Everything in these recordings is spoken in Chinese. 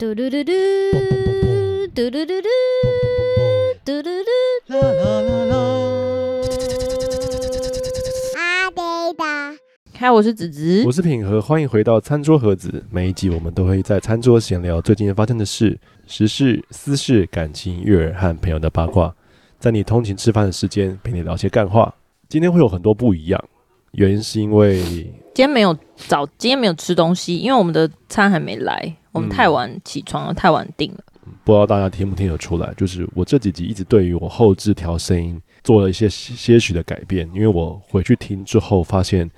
嘟嘟嘟嘟，嘟嘟嘟嘟，嘟嘟嘟，啦啦啦啦。阿呆的，嗨，我是子子，我是品和，欢迎回到餐桌盒子。每一集我们都会在餐桌闲聊最近发生的事、时事、私事、感情、育儿和朋友的八卦，在你通勤吃饭的时间陪你聊些干话。今天会有很多不一样，原因是因为今天没有早，今天没有吃东西，因为我们的餐还没来。我们太晚起床了，嗯、太晚定了。不知道大家听不听得出来？就是我这几集一直对于我后置调声音做了一些些许的改变，因为我回去听之后发现，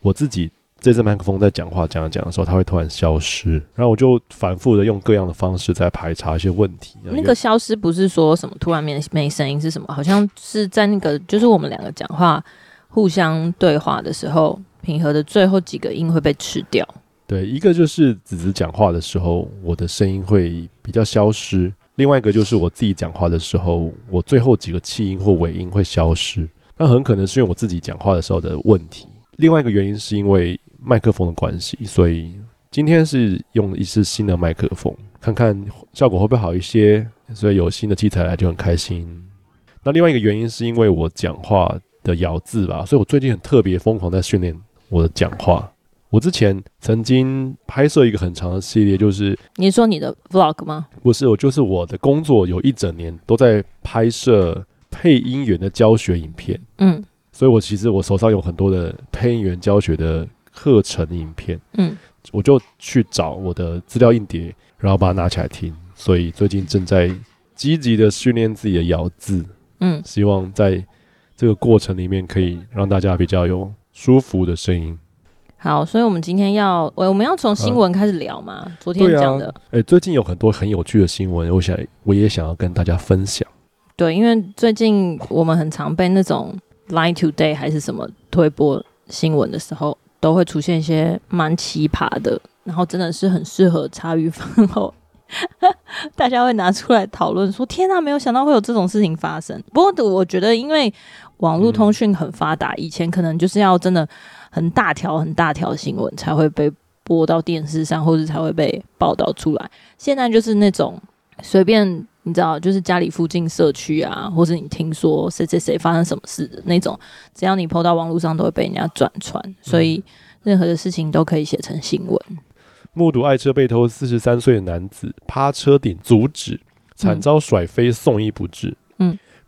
我自己这支麦克风在讲话讲讲的时候，它会突然消失，然后我就反复的用各样的方式在排查一些问题。那个消失不是说什么突然没没声音是什么？好像是在那个就是我们两个讲话互相对话的时候，平和的最后几个音会被吃掉。对，一个就是子子讲话的时候，我的声音会比较消失；另外一个就是我自己讲话的时候，我最后几个气音或尾音会消失。那很可能是因为我自己讲话的时候的问题。另外一个原因是因为麦克风的关系，所以今天是用一支新的麦克风，看看效果会不会好一些。所以有新的器材来就很开心。那另外一个原因是因为我讲话的咬字吧，所以我最近很特别疯狂在训练我的讲话。我之前曾经拍摄一个很长的系列，就是你说你的 vlog 吗？不是，我就是我的工作有一整年都在拍摄配音员的教学影片。嗯，所以我其实我手上有很多的配音员教学的课程影片。嗯，我就去找我的资料硬碟，然后把它拿起来听。所以最近正在积极的训练自己的咬字。嗯，希望在这个过程里面可以让大家比较有舒服的声音。好，所以我们今天要，我们要从新闻开始聊嘛？啊、昨天讲的，哎、啊欸，最近有很多很有趣的新闻，我想我也想要跟大家分享。对，因为最近我们很常被那种 Line Today 还是什么推播新闻的时候，都会出现一些蛮奇葩的，然后真的是很适合茶余饭后，大家会拿出来讨论，说天哪，没有想到会有这种事情发生。不过我觉得，因为网络通讯很发达，嗯、以前可能就是要真的。很大条很大条新闻才会被播到电视上，或者才会被报道出来。现在就是那种随便你知道，就是家里附近社区啊，或者你听说谁谁谁发生什么事的那种，只要你 po 到网络上，都会被人家转传。所以任何的事情都可以写成新闻。目睹爱车被偷，四十三岁的男子趴车顶阻止，惨遭甩飞，送医不治。嗯。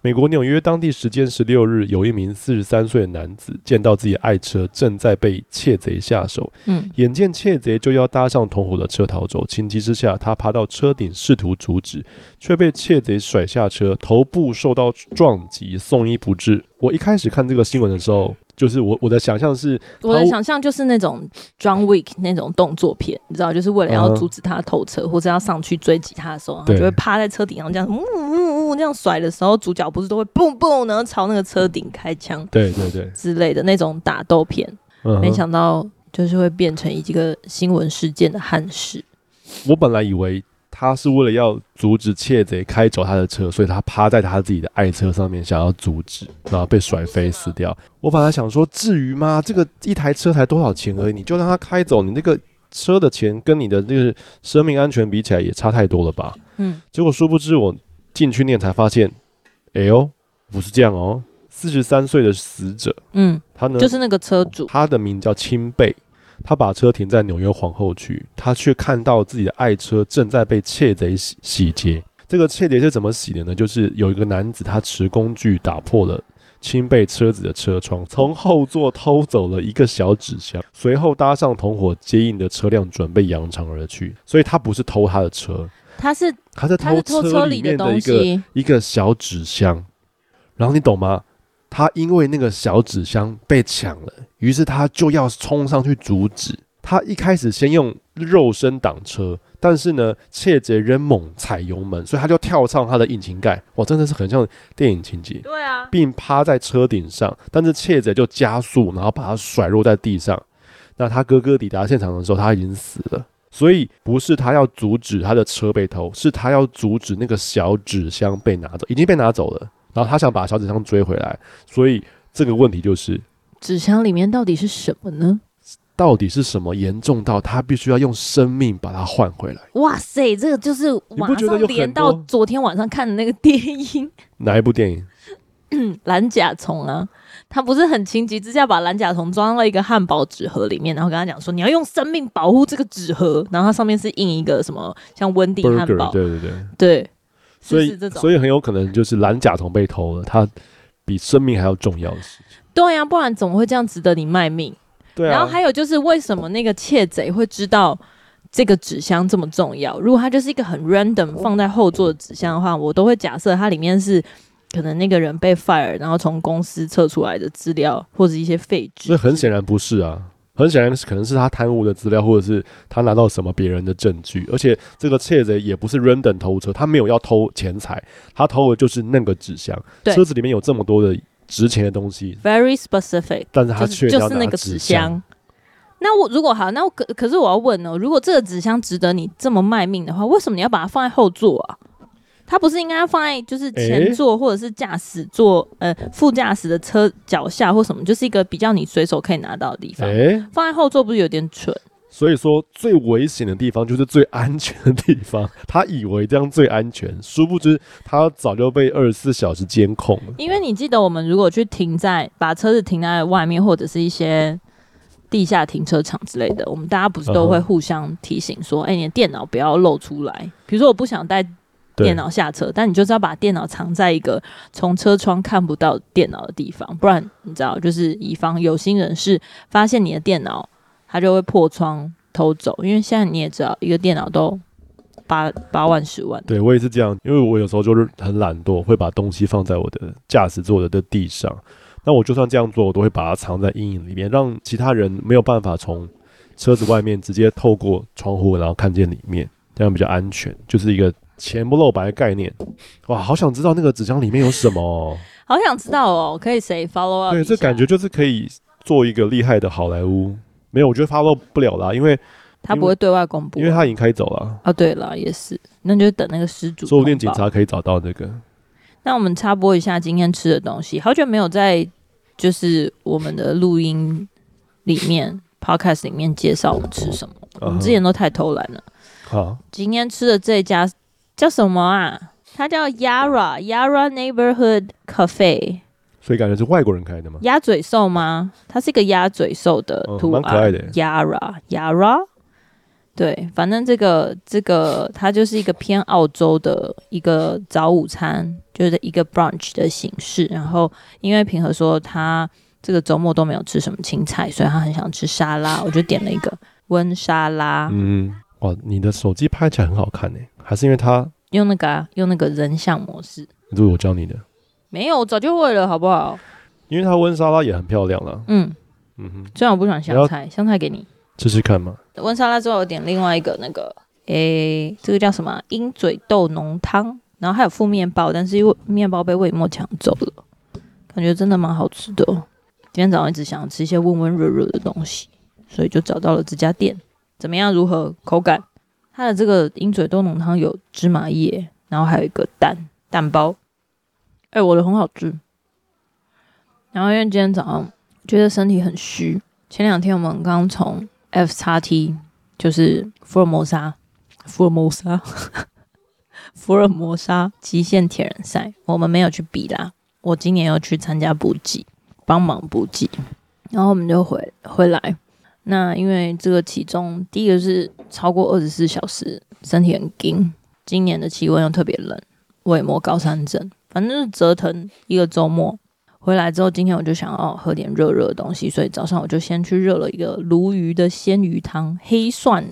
美国纽约当地时间十六日，有一名四十三岁的男子见到自己爱车正在被窃贼下手，嗯，眼见窃贼就要搭上同伙的车逃走，情急之下，他爬到车顶试图阻止，却被窃贼甩下车，头部受到撞击，送医不治。我一开始看这个新闻的时候。就是我我的想象是，我的想象就是那种 John Wick 那种动作片，你知道，就是为了要阻止他偷车，或者要上去追击他的时候，他就会趴在车顶上这样，呜呜呜这样甩的时候，主角不是都会蹦蹦，然后朝那个车顶开枪，对对对之类的那种打斗片。没想到就是会变成一个新闻事件的憾事。我本来以为。他是为了要阻止窃贼开走他的车，所以他趴在他自己的爱车上面，想要阻止，然后被甩飞死掉。我本来想说，至于吗？这个一台车才多少钱而已，你就让他开走，你那个车的钱跟你的这个生命安全比起来也差太多了吧？嗯。结果殊不知，我进去念才发现，哎呦，不是这样哦。四十三岁的死者，嗯，他呢，就是那个车主，他的名叫清贝。他把车停在纽约皇后区，他却看到自己的爱车正在被窃贼洗洗劫。这个窃贼是怎么洗的呢？就是有一个男子，他持工具打破了清贝车子的车窗，从后座偷走了一个小纸箱，随后搭上同伙接应的车辆，准备扬长而去。所以他不是偷他的车，他是他在偷车里面的一个一个小纸箱。然后你懂吗？他因为那个小纸箱被抢了。于是他就要冲上去阻止。他一开始先用肉身挡车，但是呢，窃贼仍猛踩油门，所以他就跳上他的引擎盖。哇，真的是很像电影情节。对啊，并趴在车顶上，但是窃贼就加速，然后把他甩落在地上。那他哥哥抵达现场的时候，他已经死了。所以不是他要阻止他的车被偷，是他要阻止那个小纸箱被拿走，已经被拿走了。然后他想把小纸箱追回来，所以这个问题就是。纸箱里面到底是什么呢？到底是什么严重到他必须要用生命把它换回来？哇塞，这个就是马上连到昨天晚上看的那个电影。哪一部电影？蓝甲虫啊，他不是很情急之下把蓝甲虫装到一个汉堡纸盒里面，然后跟他讲说，你要用生命保护这个纸盒，然后它上面是印一个什么像温蒂汉堡，对对对对，所以所以很有可能就是蓝甲虫被偷了，它比生命还要重要的事情。对呀、啊，不然怎么会这样值得你卖命？对、啊，然后还有就是为什么那个窃贼会知道这个纸箱这么重要？如果它就是一个很 random 放在后座的纸箱的话，我都会假设它里面是。可能那个人被 fire，然后从公司撤出来的资料或者一些废纸，那很显然不是啊，很显然是可能是他贪污的资料，或者是他拿到什么别人的证据，而且这个窃贼也不是 random 偷车，他没有要偷钱财，他偷的就是那个纸箱，车子里面有这么多的值钱的东西，very specific，但是他却就是那个纸箱。那我如果好，那我可可是我要问哦，如果这个纸箱值得你这么卖命的话，为什么你要把它放在后座啊？它不是应该放在就是前座或者是驾驶座、欸、呃副驾驶的车脚下或什么，就是一个比较你随手可以拿到的地方。欸、放在后座不是有点蠢？所以说最危险的地方就是最安全的地方。他以为这样最安全，殊不知他早就被二十四小时监控了。因为你记得，我们如果去停在把车子停在外面或者是一些地下停车场之类的，我们大家不是都会互相提醒说：“哎、uh -huh. 欸，你的电脑不要露出来。”比如说，我不想带。电脑下车，但你就是要把电脑藏在一个从车窗看不到电脑的地方，不然你知道，就是以防有心人士发现你的电脑，他就会破窗偷走。因为现在你也知道，一个电脑都八八 万十万。对，我也是这样，因为我有时候就是很懒惰，会把东西放在我的驾驶座的的地上。那我就算这样做，我都会把它藏在阴影里面，让其他人没有办法从车子外面直接透过窗户然后看见里面，这样比较安全，就是一个。钱不露白的概念，哇，好想知道那个纸箱里面有什么，好想知道哦，可以谁 follow up？对，这感觉就是可以做一个厉害的好莱坞。没有，我觉得 follow 不了啦，因为他不会对外公布，因为他已经开走了。啊，对了，也是，那就等那个失主。说不定警察可以找到这个。那我们插播一下今天吃的东西，好久没有在就是我们的录音里面 podcast 里面介绍我们吃什么，我们之前都太偷懒了。好，今天吃的这家。叫什么啊？它叫 Yara Yara Neighborhood Cafe，所以感觉是外国人开的吗？鸭嘴兽吗？它是一个鸭嘴兽的图案，蛮、嗯、可爱的。Yara Yara，对，反正这个这个它就是一个偏澳洲的一个早午餐，就是一个 brunch 的形式。然后因为平和说他这个周末都没有吃什么青菜，所以他很想吃沙拉，我就点了一个温沙拉。嗯，哇，你的手机拍起来很好看呢。还是因为他用那个啊，用那个人像模式，这是我教你的。没有，我早就会了，好不好？因为它温沙拉也很漂亮了。嗯嗯哼，虽然我不喜欢香菜，香菜给你试试看嘛。温沙拉之后，我点另外一个那个，诶、欸，这个叫什么？鹰嘴豆浓汤，然后还有附面包，但是因为面包被魏墨抢走了，感觉真的蛮好吃的。今天早上一直想吃一些温温热热的东西，所以就找到了这家店。怎么样？如何口感？它的这个鹰嘴豆浓汤有芝麻叶，然后还有一个蛋蛋包，哎、我的很好吃。然后因为今天早上觉得身体很虚，前两天我们刚从 F 叉 T，就是福尔摩沙，福尔摩沙，福尔摩沙极限铁人赛，我们没有去比啦。我今年要去参加补给，帮忙补给，然后我们就回回来。那因为这个体重，第一个是超过二十四小时，身体很紧。今年的气温又特别冷，我也摸高山症，反正就是折腾一个周末。回来之后，今天我就想要喝点热热的东西，所以早上我就先去热了一个鲈鱼的鲜鱼汤，黑蒜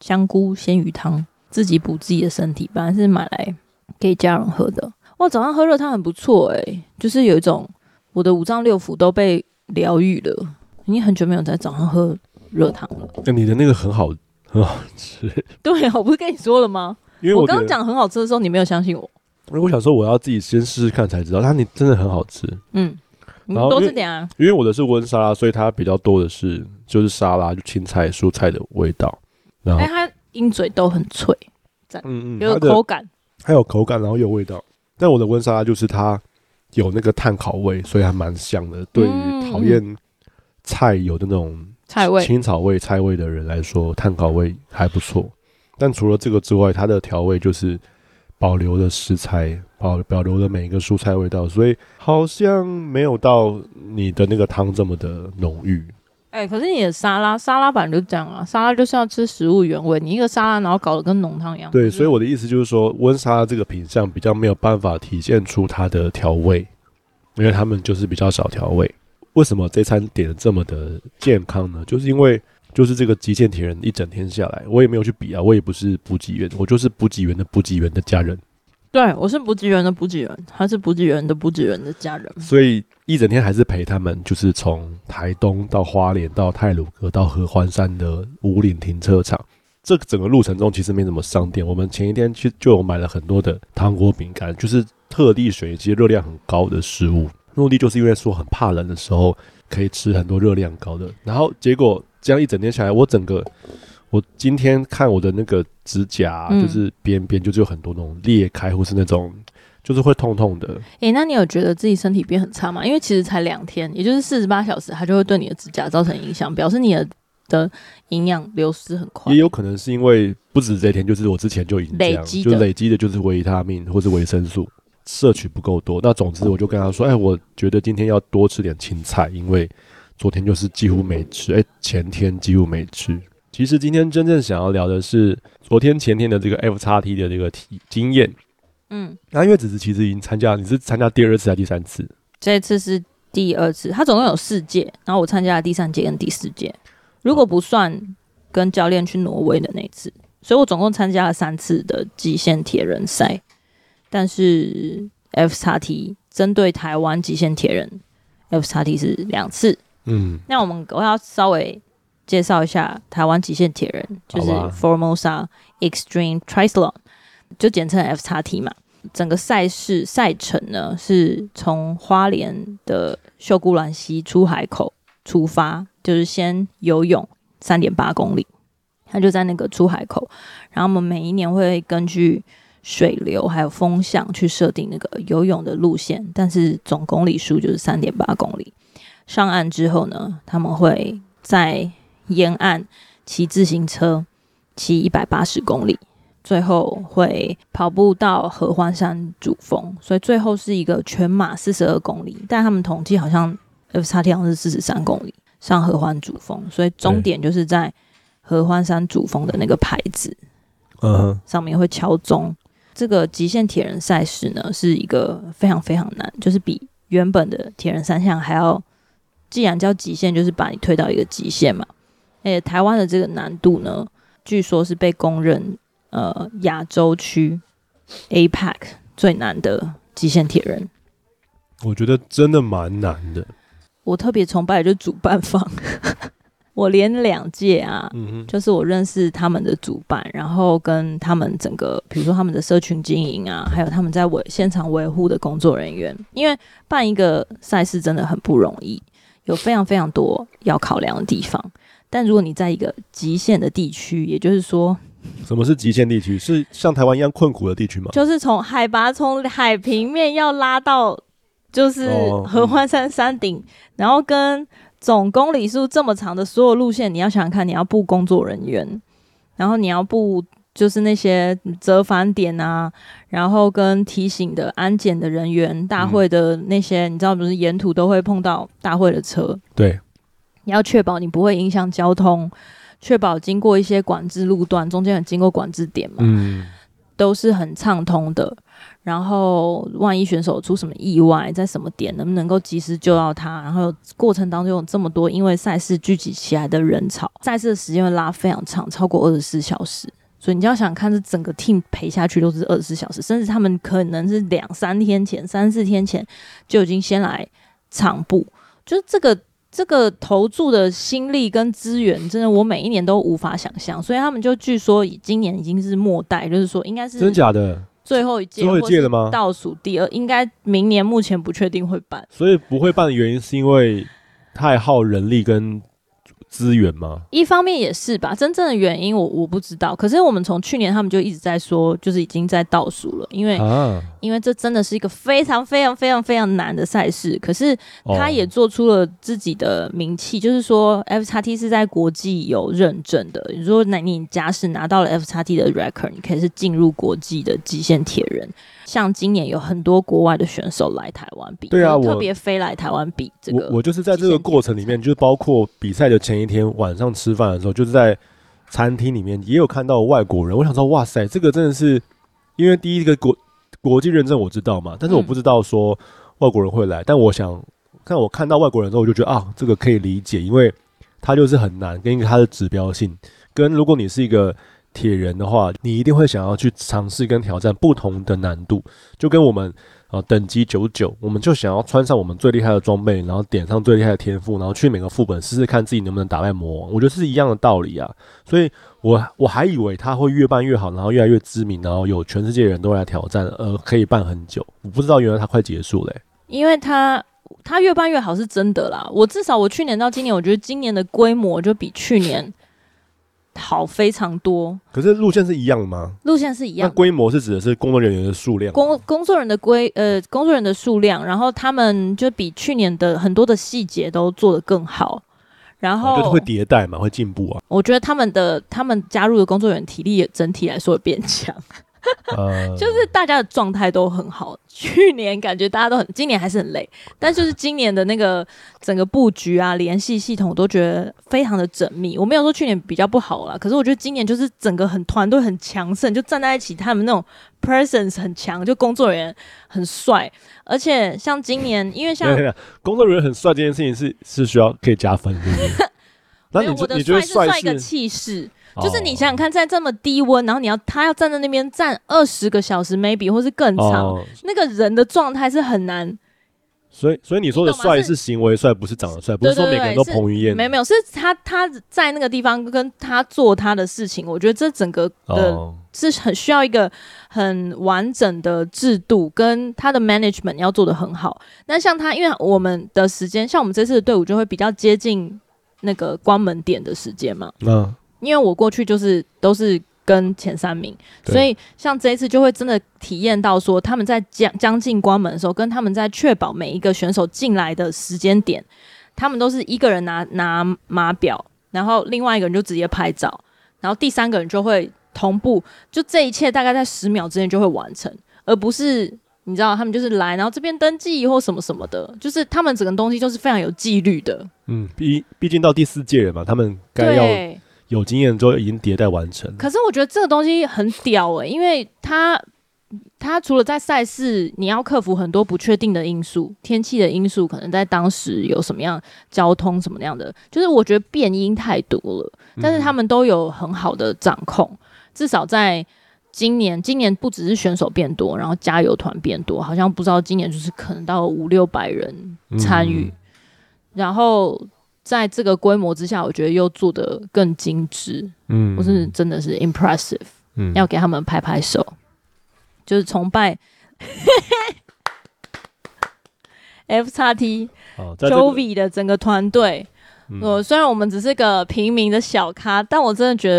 香菇鲜鱼汤，自己补自己的身体。本来是买来给家人喝的。哇，早上喝热汤很不错诶，就是有一种我的五脏六腑都被疗愈了。你很久没有在早上喝。热汤了，那、欸、你的那个很好，很好吃。对啊，我不是跟你说了吗？因为我刚刚讲很好吃的时候，你没有相信我。因为我想说，我要自己先试试看才知道，它你真的很好吃。嗯，你多吃点啊。因为我的是温沙拉，所以它比较多的是就是沙拉，就青菜、蔬菜的味道。然后，它鹰嘴豆很脆，嗯嗯，有口感，还有口感，然后有味道。但我的温沙拉就是它有那个碳烤味，所以还蛮香的。对于讨厌菜有的那种。菜味、青草味、菜味的人来说，碳烤味还不错。但除了这个之外，它的调味就是保留了食材，保保留了每一个蔬菜味道，所以好像没有到你的那个汤这么的浓郁。哎、欸，可是你的沙拉，沙拉版就这样啊，沙拉就是要吃食物原味。你一个沙拉，然后搞得跟浓汤一样。对，所以我的意思就是说，温沙拉这个品相比较没有办法体现出它的调味，因为他们就是比较少调味。为什么这餐点的这么的健康呢？就是因为就是这个极限铁人一整天下来，我也没有去比啊，我也不是补给员，我就是补给员的补给员的家人。对，我是补给员的补给员，他是补给员的补给员的家人，所以一整天还是陪他们，就是从台东到花莲到泰鲁阁到合欢山的五岭停车场，这个整个路程中其实没怎么商店。我们前一天去就有买了很多的糖果饼干，就是特地选一些热量很高的食物，目的就是因为说很怕冷的时候可以吃很多热量高的。然后结果这样一整天下来，我整个。我今天看我的那个指甲，就是边边就是有很多那种裂开，或是那种就是会痛痛的。诶、欸，那你有觉得自己身体变很差吗？因为其实才两天，也就是四十八小时，它就会对你的指甲造成影响，表示你的的营养流失很快。也有可能是因为不止这一天，就是我之前就已经这样，累积就累积的就是维他命或是维生素摄取不够多。那总之我就跟他说，哎、欸，我觉得今天要多吃点青菜，因为昨天就是几乎没吃，哎、欸，前天几乎没吃。其实今天真正想要聊的是昨天前天的这个 F 叉 T 的这个体经验。嗯，那因为子子其实已经参加，你是参加第二次还是第三次？这次是第二次，他总共有四届，然后我参加了第三届跟第四届，如果不算跟教练去挪威的那次，所以我总共参加了三次的极限铁人赛。但是 F 叉 T 针对台湾极限铁人，F 叉 T 是两次。嗯，那我们我要稍微。介绍一下台湾极限铁人，就是 Formosa Extreme Triathlon，就简称 F 叉 T 嘛。整个赛事赛程呢，是从花莲的秀姑峦溪出海口出发，就是先游泳三点八公里，它就在那个出海口。然后我们每一年会根据水流还有风向去设定那个游泳的路线，但是总公里数就是三点八公里。上岸之后呢，他们会在沿岸骑自行车骑一百八十公里，最后会跑步到合欢山主峰，所以最后是一个全马四十二公里。但他们统计好像 F 叉 T 好像是四十三公里上合欢主峰，所以终点就是在合欢山主峰的那个牌子，嗯，上面会敲钟。这个极限铁人赛事呢，是一个非常非常难，就是比原本的铁人三项还要，既然叫极限，就是把你推到一个极限嘛。诶，台湾的这个难度呢，据说是被公认呃亚洲区 APEC 最难的极限铁人。我觉得真的蛮难的。我特别崇拜就是主办方，我连两届啊、嗯，就是我认识他们的主办，然后跟他们整个，比如说他们的社群经营啊，还有他们在维现场维护的工作人员，因为办一个赛事真的很不容易，有非常非常多要考量的地方。但如果你在一个极限的地区，也就是说，什么是极限地区？是像台湾一样困苦的地区吗？就是从海拔从海平面要拉到，就是合欢山山顶，哦嗯，然后跟总公里数这么长的所有路线，你要想想看，你要布工作人员，然后你要布就是那些折返点啊，然后跟提醒的安检的人员，大会的那些，嗯、你知道不是沿途都会碰到大会的车，对。你要确保你不会影响交通，确保经过一些管制路段，中间有经过管制点嘛，嗯，都是很畅通的。然后万一选手出什么意外，在什么点能不能够及时救到他？然后过程当中有这么多因为赛事聚集起来的人潮，赛事的时间会拉非常长，超过二十四小时。所以你要想看，这整个 team 陪下去都是二十四小时，甚至他们可能是两三天前、三四天前就已经先来场部，就是这个。这个投注的心力跟资源，真的我每一年都无法想象。所以他们就据说，今年已经是末代，就是说应该是真假的最后一届，最后一届了吗？倒数第二，应该明年目前不确定会办。所以不会办的原因是因为太耗人力跟资源吗？一方面也是吧，真正的原因我我不知道。可是我们从去年他们就一直在说，就是已经在倒数了，因为、啊、因为这真的是一个非常非常非常非常难的赛事。可是他也做出了自己的名气，哦、就是说 F 叉 T 是在国际有认证的。你说那你假使拿到了 F 叉 T 的 record，你可以是进入国际的极限铁人。像今年有很多国外的选手来台湾比，对啊，特别飞来台湾比这个我。我就是在这个过程里面，就是包括比赛的前一天晚上吃饭的时候，就是在餐厅里面也有看到外国人。我想说，哇塞，这个真的是因为第一个国国际认证我知道嘛，但是我不知道说外国人会来。但我想看我看到外国人之后，我就觉得啊，这个可以理解，因为他就是很难，跟一个他的指标性，跟如果你是一个。铁人的话，你一定会想要去尝试跟挑战不同的难度，就跟我们啊等级九九，我们就想要穿上我们最厉害的装备，然后点上最厉害的天赋，然后去每个副本试试看自己能不能打败魔王。我觉得是一样的道理啊，所以我我还以为他会越办越好，然后越来越知名，然后有全世界人都来挑战，呃，可以办很久。我不知道原来他快结束了，因为他他越办越好是真的啦。我至少我去年到今年，我觉得今年的规模就比去年。好非常多，可是路线是一样的吗？路线是一样，那规模是指的是工作人员的数量，工工作人的规呃工作人员的数量，然后他们就比去年的很多的细节都做得更好，然后、啊、就是会迭代嘛，会进步啊。我觉得他们的他们加入的工作人员体力也整体来说变强。呃、就是大家的状态都很好，去年感觉大家都很，今年还是很累，但就是今年的那个整个布局啊、联系系统，我都觉得非常的缜密。我没有说去年比较不好啦，可是我觉得今年就是整个很团队很强盛，就站在一起，他们那种 presence 很强，就工作人员很帅，而且像今年，因为像工作人员很帅这件事情是是需要可以加分的。那你我的帅是帅一个气势。就是你想想看，在这么低温，然后你要他要站在那边站二十个小时，maybe 或是更长，哦、那个人的状态是很难。所以，所以你说的帅是行为帅，不是长得帅，不是说每个人都彭于晏。没有没有，是他他在那个地方跟他做他的事情，我觉得这整个的是很需要一个很完整的制度，跟他的 management 要做的很好。那像他，因为我们的时间，像我们这次的队伍就会比较接近那个关门点的时间嘛。嗯。因为我过去就是都是跟前三名，所以像这一次就会真的体验到说，他们在将将近关门的时候，跟他们在确保每一个选手进来的时间点，他们都是一个人拿拿码表，然后另外一个人就直接拍照，然后第三个人就会同步，就这一切大概在十秒之内就会完成，而不是你知道他们就是来，然后这边登记或什么什么的，就是他们整个东西都是非常有纪律的。嗯，毕毕竟到第四届了嘛，他们该要。有经验之后已经迭代完成，可是我觉得这个东西很屌诶、欸，因为它它除了在赛事，你要克服很多不确定的因素，天气的因素，可能在当时有什么样交通什么样的，就是我觉得变因太多了，但是他们都有很好的掌控，嗯、至少在今年，今年不只是选手变多，然后加油团变多，好像不知道今年就是可能到五六百人参与，嗯、然后。在这个规模之下，我觉得又做得更精致，嗯，我是真的是 impressive，嗯，要给他们拍拍手，就是崇拜 FXT Jovi 的整个团队。我、嗯、虽然我们只是个平民的小咖，但我真的觉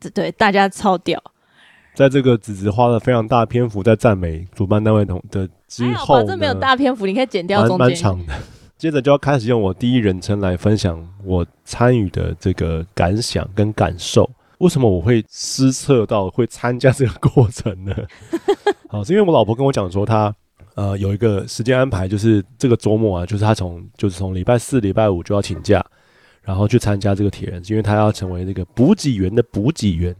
得，对大家超屌。在这个子子花了非常大篇幅在赞美主办单位同的之后，反正没有大篇幅，你可以剪掉中间。蛮长的。接着就要开始用我第一人称来分享我参与的这个感想跟感受。为什么我会失策到会参加这个过程呢？好，是因为我老婆跟我讲说，她呃有一个时间安排，就是这个周末啊，就是她从就是从礼拜四、礼拜五就要请假，然后去参加这个铁人，因为她要成为那个补给员的补给员，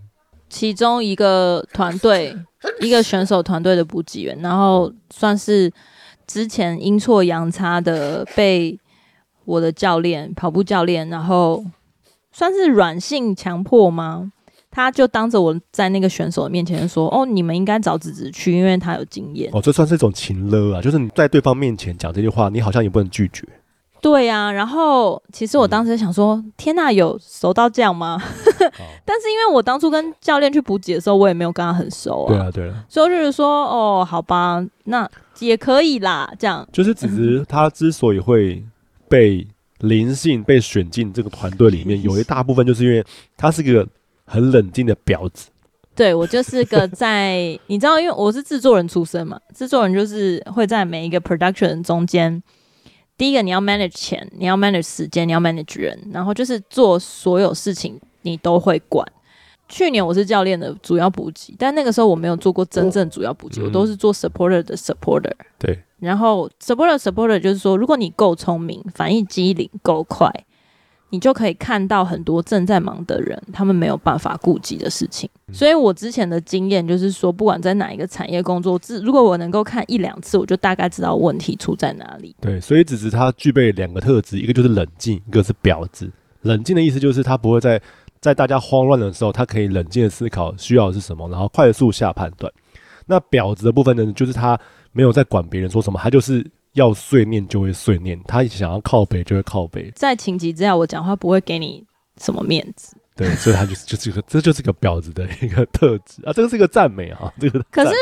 其中一个团队一个选手团队的补给员，然后算是。之前阴错阳差的被我的教练跑步教练，然后算是软性强迫吗？他就当着我在那个选手的面前说：“哦，你们应该找子子去，因为他有经验。”哦，这算是一种情勒啊，就是你在对方面前讲这句话，你好像也不能拒绝。对呀、啊，然后其实我当时想说：“嗯、天哪，有熟到这样吗？”但是因为我当初跟教练去补给的时候，我也没有跟他很熟啊。对啊，对啊。所以就是说：“哦，好吧，那。”也可以啦，这样就是子子他之所以会被灵性被选进这个团队里面，有一大部分就是因为他是个很冷静的婊子。对，我就是个在你知道，因为我是制作人出身嘛，制作人就是会在每一个 production 中间，第一个你要 manage 钱，你要 manage 时间，你要 manage 人，然后就是做所有事情你都会管。去年我是教练的主要补给，但那个时候我没有做过真正主要补给，哦，我都是做 supporter 的 supporter。对，然后 supporter supporter 就是说，如果你够聪明，反应机灵够快。你就可以看到很多正在忙的人，他们没有办法顾及的事情。所以我之前的经验就是说，不管在哪一个产业工作，自如果我能够看一两次，我就大概知道问题出在哪里。对，所以只是他具备两个特质，一个就是冷静，一个是婊子。冷静的意思就是他不会在在大家慌乱的时候，他可以冷静的思考需要的是什么，然后快速下判断。那婊子的部分呢，就是他没有在管别人说什么，他就是。要碎念就会碎念，他想要靠北就会靠北。在情急之下，我讲话不会给你什么面子。对，所以他就是就是个，这就是个婊子的一个特质啊。这个是一个赞美啊，这个。可是，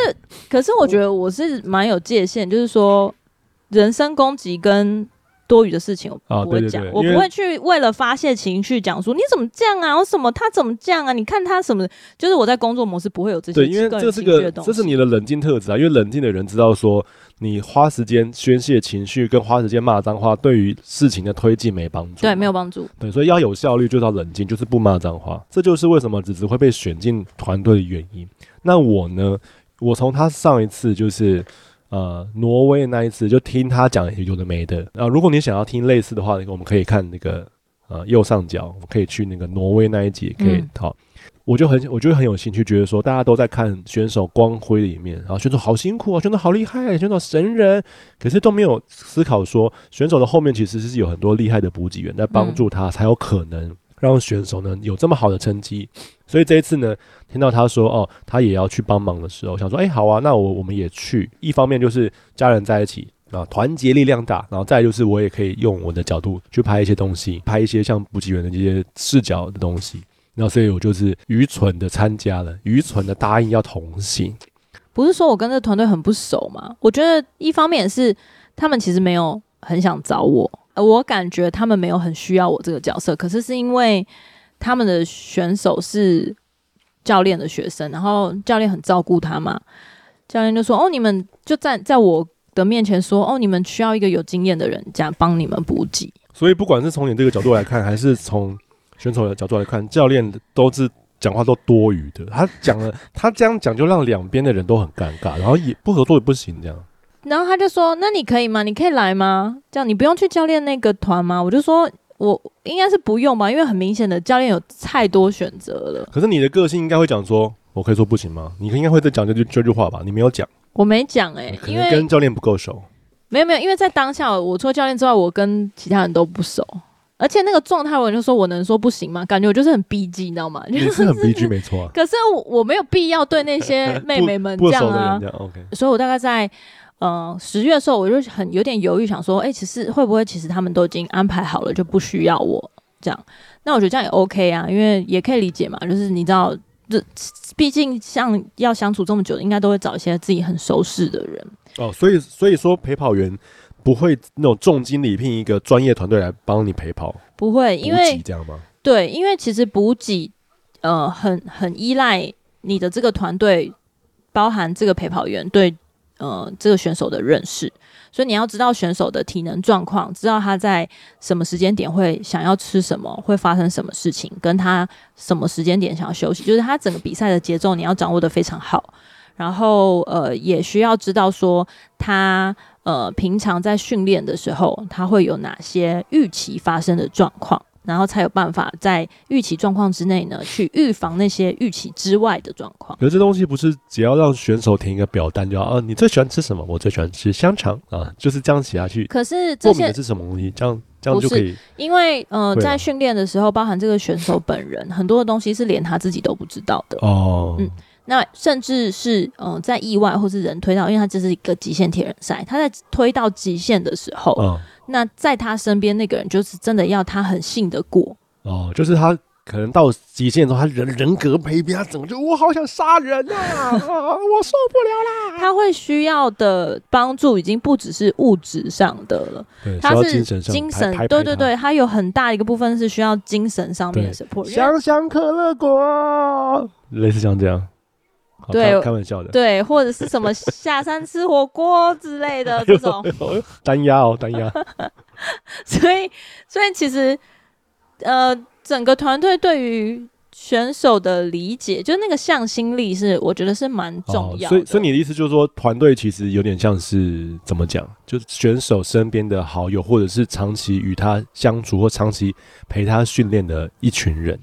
可是我觉得我是蛮有界限，就是说人身攻击跟。多余的事情我不会讲，啊、对对对，我不会去为了发泄情绪讲说你怎么这样啊，我什么他怎么这样啊？你看他什么，就是我在工作模式不会有这些。对，因为这是个这是你的冷静特质啊。因为冷静的人知道说，你花时间宣泄情绪跟花时间骂脏话，对于事情的推进没帮助。对，没有帮助。对，所以要有效率，就是要冷静，就是不骂脏话。这就是为什么子子会被选进团队的原因。那我呢？我从他上一次就是。呃，挪威那一次就听他讲有的没的啊。如果你想要听类似的话，我们可以看那个呃右上角，我们可以去那个挪威那一集，可以好。我就很我就很有兴趣，觉得说大家都在看选手光辉的一面，然后选手好辛苦啊，选手好厉害，选手神人，可是都没有思考说选手的后面其实是有很多厉害的补给员在帮助他，才有可能。让选手呢有这么好的成绩，所以这一次呢，听到他说哦，他也要去帮忙的时候，想说哎，好啊，那我我们也去。一方面就是家人在一起啊，团结力量大，然后再就是我也可以用我的角度去拍一些东西，拍一些像补给员的这些视角的东西。然后所以我就是愚蠢的参加了，愚蠢的答应要同行。不是说我跟这个团队很不熟吗？我觉得一方面是他们其实没有很想找我。我感觉他们没有很需要我这个角色，可是是因为他们的选手是教练的学生，然后教练很照顾他嘛。教练就说：“哦，你们就在在我的面前说，哦，你们需要一个有经验的人这样帮你们补给。”所以不管是从你这个角度来看，还是从选手的角度来看，教练都是讲话都多余的。他讲了，他这样讲就让两边的人都很尴尬，然后也不合作也不行这样。然后他就说：“那你可以吗？你可以来吗？这样你不用去教练那个团吗？”我就说：“我应该是不用吧，因为很明显的教练有太多选择了。”可是你的个性应该会讲说：“我可以说不行吗？”你应该会再讲这句这句话吧？你没有讲，我没讲哎、欸，因为跟教练不够熟。没有没有，因为在当下，我除了教练之外，我跟其他人都不熟，而且那个状态，我就说我能说不行吗？感觉我就是很逼急，你知道吗？你是很逼急，没错啊。可是我我没有必要对那些 妹妹们这样啊。这样 OK。所以我大概在。嗯、呃，十月的时候我就很有点犹豫，想说，哎、欸，其实会不会其实他们都已经安排好了，就不需要我这样？那我觉得这样也 OK 啊，因为也可以理解嘛，就是你知道，这毕竟像要相处这么久，应该都会找一些自己很熟识的人。哦，所以所以说陪跑员不会那种重金礼聘一个专业团队来帮你陪跑，不会，因为这样吗？对，因为其实补给呃很很依赖你的这个团队，包含这个陪跑员对。呃，这个选手的认识，所以你要知道选手的体能状况，知道他在什么时间点会想要吃什么，会发生什么事情，跟他什么时间点想要休息，就是他整个比赛的节奏你要掌握得非常好。然后呃，也需要知道说他呃平常在训练的时候，他会有哪些预期发生的状况。然后才有办法在预期状况之内呢，去预防那些预期之外的状况。可是这东西不是只要让选手填一个表单就好啊？你最喜欢吃什么？我最喜欢吃香肠啊，就是这样写下去。可是这些是什么东西？这样这样就可以？因为呃，在训练的时候，包含这个选手本人很多的东西是连他自己都不知道的哦。嗯，那甚至是嗯、呃，在意外或是人推到，因为他这是一个极限铁人赛，他在推到极限的时候。哦那在他身边那个人，就是真的要他很信得过哦，就是他可能到极限的时候，他人人格卑鄙，他整个就我好想杀人啊，啊，我受不了啦。他会需要的帮助已经不只是物质上的了，对，他是精神上精神，对对对，他有很大一个部分是需要精神上面的 support。香香可乐果，类似像这样，对，开玩笑的，对，或者是什么下山吃火锅之类的 这种，单压哦，单压。所以，所以其实，呃。整个团队对于选手的理解，就那个向心力是，我觉得是蛮重要的。哦。所以，所以你的意思就是说，团队其实有点像是怎么讲？就是选手身边的好友，或者是长期与他相处或长期陪他训练的一群人。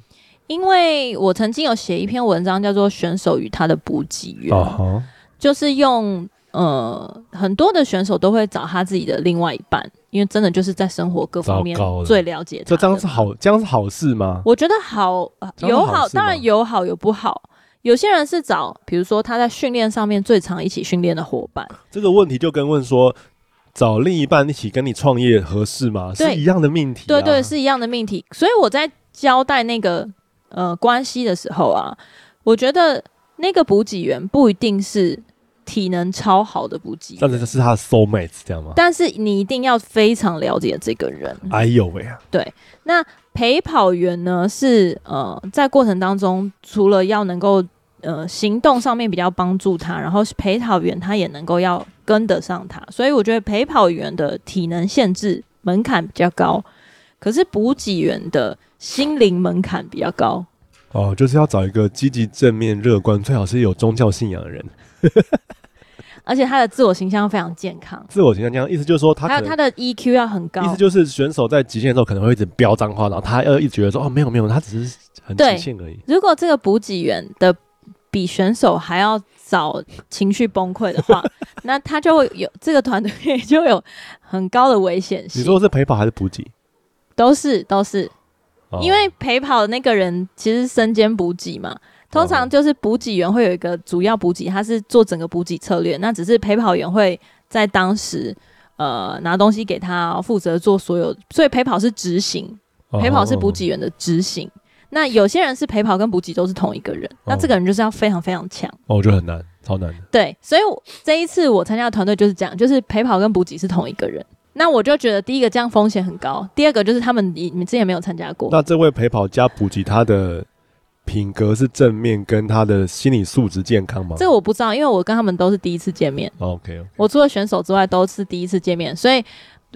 因为我曾经有写一篇文章，叫做《选手与他的补给员》，哦，就是用。呃，很多的选手都会找他自己的另外一半，因为真的就是在生活各方面最了解他。这这样是好，这样是好事吗？我觉得好，有好，当然有好有不好。有些人是找，比如说他在训练上面最常一起训练的伙伴。这个问题就跟问说，找另一半一起跟你创业合适吗？是一样的命题啊。对对，是一样的命题。所以我在交代那个呃关系的时候啊，我觉得那个补给员不一定是。体能超好的补给，但是这是他的 soul mate 这样吗？但是你一定要非常了解这个人。哎呦喂啊！对，那陪跑员呢是呃，在过程当中，除了要能够呃行动上面比较帮助他，然后陪跑员他也能够要跟得上他，所以我觉得陪跑员的体能限制门槛比较高，可是补给员的心灵门槛比较高。哦，就是要找一个积极、正面、乐观，最好是有宗教信仰的人。而且他的自我形象非常健康，自我形象健康，意思就是说他还有他的 EQ 要很高，意思就是选手在极限的时候可能会一直飙脏话，然后他要一直觉得说哦没有没有，他只是很极限而已。如果这个补给员的比选手还要早情绪崩溃的话，那他就会有这个团队就有很高的危险性。你说是陪跑还是补给？都是都是，哦、因为陪跑的那个人其实身兼补给嘛。通常就是补给员会有一个主要补给，他是做整个补给策略。那只是陪跑员会在当时呃拿东西给他，负责做所有。所以陪跑是执行，陪跑是补给员的执行。那有些人是陪跑跟补给都是同一个人，那这个人就是要非常非常强。哦，我觉得很难，超难的。对，所以这一次我参加的团队就是这样，就是陪跑跟补给是同一个人。那我就觉得第一个这样风险很高，第二个就是他们你你之前没有参加过。那这位陪跑加补给他的。品格是正面，跟他的心理素质健康吗？这个我不知道，因为我跟他们都是第一次见面。OK，, okay. 我除了选手之外都是第一次见面，所以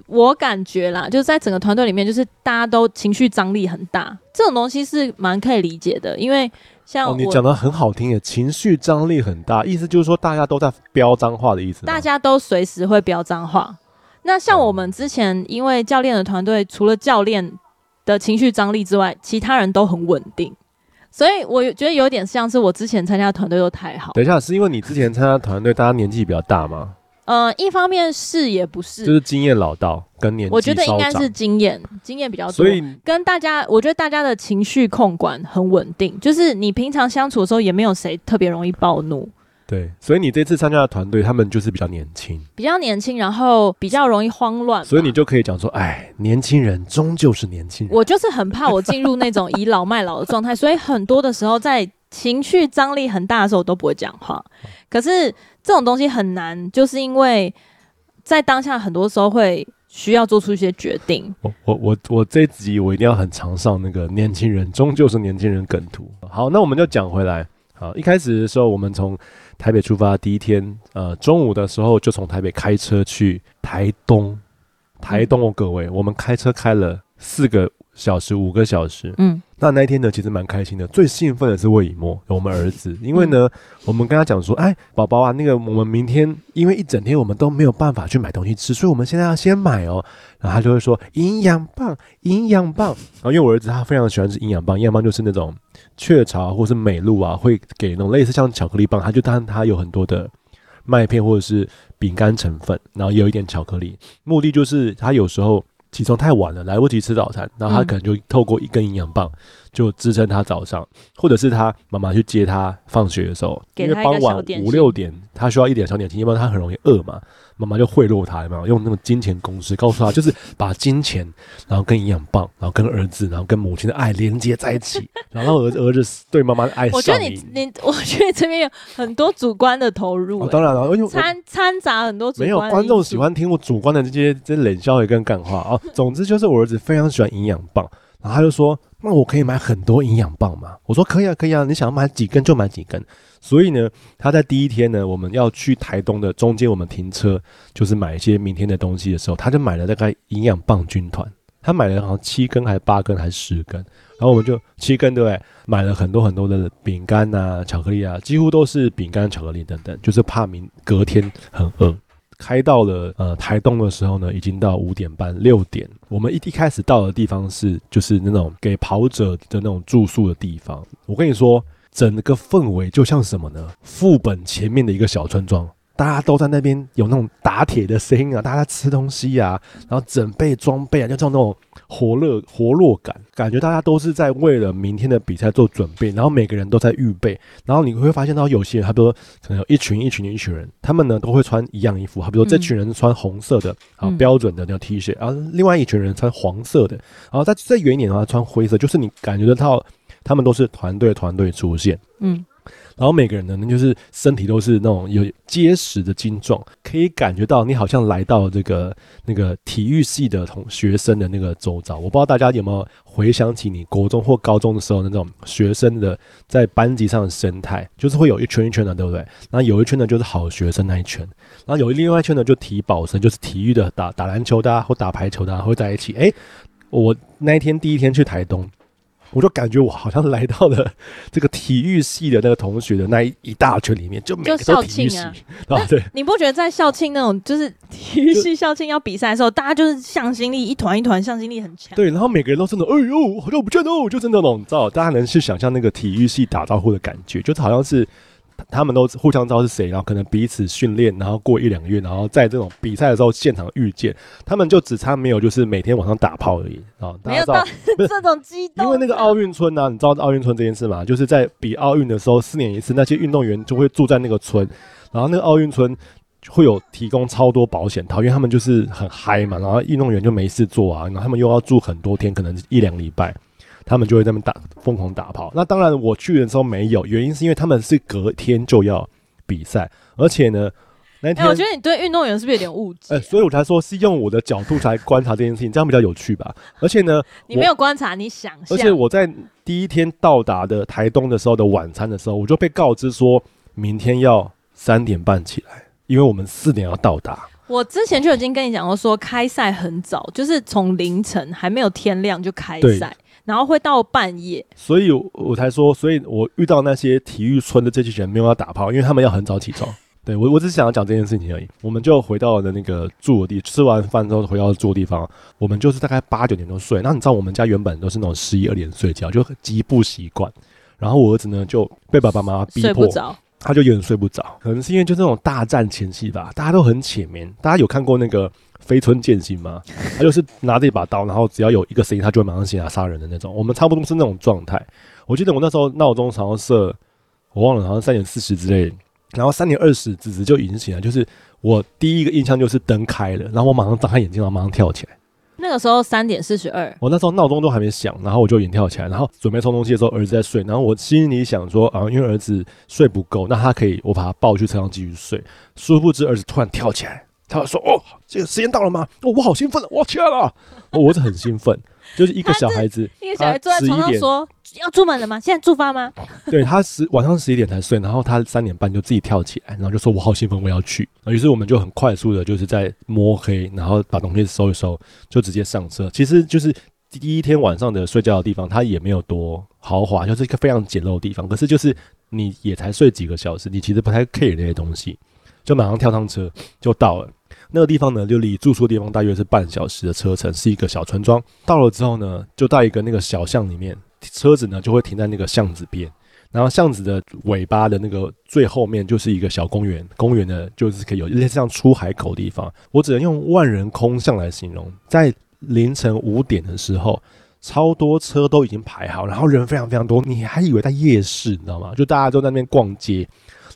我感觉啦，就是在整个团队里面，就是大家都情绪张力很大，这种东西是蛮可以理解的。因为像、哦、你讲的很好听耶，情绪张力很大，意思就是说大家都在飙脏话的意思。大家都随时会飙脏话。那像我们之前，因为教练的团队，除了教练的情绪张力之外，其他人都很稳定。所以我觉得有点像是我之前参加团队都太好。等一下，是因为你之前参加团队大家年纪比较大吗？呃，一方面是也不是，就是经验老道跟年纪。我觉得应该是经验，经验比较多。所以跟大家，我觉得大家的情绪控管很稳定，就是你平常相处的时候也没有谁特别容易暴怒。对，所以你这次参加的团队，他们就是比较年轻，比较年轻，然后比较容易慌乱，所以你就可以讲说，哎，年轻人终究是年轻人。我就是很怕我进入那种倚老卖老的状态，所以很多的时候在情绪张力很大的时候，我都不会讲话。可是这种东西很难，就是因为在当下很多时候会需要做出一些决定。我我我我这一集我一定要很常上那个年轻人终究是年轻人梗图。好，那我们就讲回来。好，一开始的时候我们从台北出发第一天，呃，中午的时候就从台北开车去台东，台东哦，各位，我们开车开了四个小时，五个小时，嗯，那那一天呢，其实蛮开心的。最兴奋的是魏以沫，我们儿子，因为呢，我们跟他讲说，哎，宝宝啊，那个我们明天因为一整天我们都没有办法去买东西吃，所以我们现在要先买哦。然后他就会说营养棒，营养棒。然后因为我儿子他非常喜欢吃营养棒，营养棒就是那种。雀巢或是美露啊，会给那种类似像巧克力棒，他就当他有很多的麦片或者是饼干成分，然后也有一点巧克力，目的就是他有时候起床太晚了，来不及吃早餐，然后他可能就透过一根营养棒就支撑他早上，或者是他妈妈去接他放学的时候，因为傍晚五六点他需要一点小点心，要不然他很容易饿嘛。妈妈就贿赂他，有没有用那种金钱公式告诉他，就是把金钱，然后跟营养棒，然后跟儿子，然后跟母亲的爱连接在一起，然后儿子儿子对妈妈的爱。我觉得你你，我觉得这边有很多主观的投入、欸哦。当然了，因为掺掺杂很多主观。没有观众喜欢听我主观的这些这些冷笑话跟干话啊。总之就是我儿子非常喜欢营养棒，然后他就说：“那我可以买很多营养棒吗？”我说：“可以啊，可以啊，你想买几根就买几根。”所以呢，他在第一天呢，我们要去台东的中间，我们停车就是买一些明天的东西的时候，他就买了大概营养棒军团，他买了好像七根还是八根还是十根，然后我们就七根对不对？买了很多很多的饼干啊、巧克力啊，几乎都是饼干、巧克力等等，就是怕明隔天很饿。开到了呃台东的时候呢，已经到五点半六点，我们一一开始到的地方是就是那种给跑者的那种住宿的地方，我跟你说。整个氛围就像什么呢？副本前面的一个小村庄，大家都在那边有那种打铁的声音啊，大家在吃东西啊，然后准备装备啊，就这种那种活络活络感，感觉大家都是在为了明天的比赛做准备，然后每个人都在预备，然后你会发现到有些人，他比如说可能有一群一群一群人，他们呢都会穿一样衣服，好比如说这群人穿红色的啊、嗯、标准的那个 T 恤，然后另外一群人穿黄色的，然后再再远一点的话穿灰色，就是你感觉得到。他们都是团队团队出现，嗯，然后每个人呢，就是身体都是那种有结实的精壮，可以感觉到你好像来到这个那个体育系的同学生的那个周遭。我不知道大家有没有回想起你国中或高中的时候那种学生的在班级上的生态，就是会有一圈一圈的，对不对？然后有一圈呢就是好学生那一圈，然后有另外一圈呢就体保生，就是体育的打打篮球的啊，或打排球的啊，会在一起。诶，我那一天第一天去台东。我就感觉我好像来到了 这个体育系的那个同学的那一一大圈里面，就每个都体育系啊。对，你不觉得在校庆那种就是体育系校庆要比赛的时候，大家就是向心力一团一团，向心力很强。对，然后每个人都真的，哎呦，好像不见哦，就是那种，你知道，大家能去想象那个体育系打招呼的感觉，就是好像是。他们都互相知道是谁，然后可能彼此训练，然后过一两个月，然后在这种比赛的时候现场遇见，他们就只差没有就是每天晚上打炮而已啊！没有到 这种激动，因为那个奥运村呢、啊，你知道奥运村这件事吗？就是在比奥运的时候，四年一次，那些运动员就会住在那个村，然后那个奥运村会有提供超多保险套，因为他们就是很嗨嘛，然后运动员就没事做啊，然后他们又要住很多天，可能一两礼拜。他们就会在那边打疯狂打炮。那当然，我去的时候没有，原因是因为他们是隔天就要比赛，而且呢，那天、欸、我觉得你对运动员是不是有点误解？哎、欸，所以我才说是用我的角度来观察这件事情，这样比较有趣吧。而且呢，你没有观察，你想象。而且我在第一天到达的台东的时候的晚餐的时候，我就被告知说明天要三点半起来，因为我们四点要到达。我之前就已经跟你讲过，说开赛很早，就是从凌晨还没有天亮就开赛。然后会到半夜，所以我才说，所以我遇到那些体育村的这些人没有要打炮，因为他们要很早起床。对，我，我只是想要讲这件事情而已。我们就回到了那个住的地，吃完饭之后回到住的地方，我们就是大概八九点钟睡。那你知道我们家原本都是那种十一二点睡觉，就极不习惯。然后我儿子呢就被爸爸妈妈逼迫，他就有点睡不着，可能是因为就这种大战前夕吧，大家都很浅眠。大家有看过那个？飞村剑心吗？他就是拿着一把刀，然后只要有一个声音，他就会马上起来杀人的那种。我们差不多是那种状态。我记得我那时候闹钟常常设，我忘了，好像三点四十之类。然后三点二十，子子就已经醒来。就是我第一个印象就是灯开了，然后我马上张开眼睛，然后马上跳起来。那个时候三点四十二，我那时候闹钟都还没响，然后我就已经跳起来，然后准备冲东西的时候，儿子在睡，然后我心里想说啊，因为儿子睡不够，那他可以我把他抱去车上继续睡。殊不知儿子突然跳起来。他说：“哦，这个时间到了吗？哦，我好兴奋啊！我起来了，哦，我是很兴奋，就是一个小孩子，一个小孩坐在床上说要出门了吗？现在出发吗？对，他十晚上十一点才睡，然后他三点半就自己跳起来，然后就说我好兴奋，我要去。于是我们就很快速的，就是在摸黑，然后把东西收一收，就直接上车。其实就是第一天晚上的睡觉的地方，它也没有多豪华，就是一个非常简陋的地方。可是就是你也才睡几个小时，你其实不太 care 那些东西，就马上跳上车就到了。”那个地方呢，就离住宿的地方大约是半小时的车程，是一个小村庄。到了之后呢，就到一个那个小巷里面，车子呢就会停在那个巷子边，然后巷子的尾巴的那个最后面就是一个小公园，公园呢就是可以有一些像出海口的地方。我只能用万人空巷来形容，在凌晨五点的时候，超多车都已经排好，然后人非常非常多，你还以为在夜市，你知道吗？就大家都在那边逛街。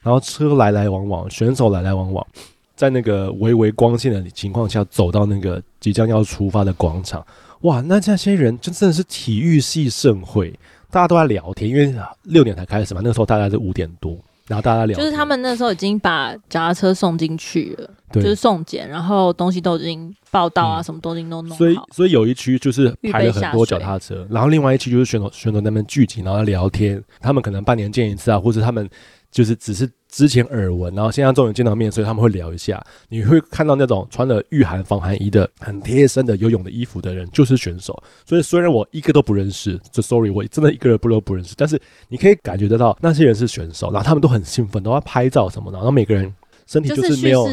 然后车来来往往，选手来来往往，在那个微微光线的情况下走到那个即将要出发的广场，哇，那这些人就真的是体育系盛会，大家都在聊天，因为六点才开始嘛，那个时候大概是五点多。然后大家聊，就是他们那时候已经把脚踏车送进去了，就是送检，然后东西都已经报到啊，嗯、什么东西都弄好。所以，所以有一区就是排了很多脚踏车，然后另外一区就是选手选手那边聚集，然后聊天。他们可能半年见一次啊，或者他们。就是只是之前耳闻，然后现在终于见到面，所以他们会聊一下。你会看到那种穿着御寒防寒衣的、很贴身的游泳的衣服的人，就是选手。所以虽然我一个都不认识，就 sorry，我真的一个人不都不认识。但是你可以感觉得到那些人是选手，然后他们都很兴奋，都要拍照什么的，然后每个人。身体就是没有，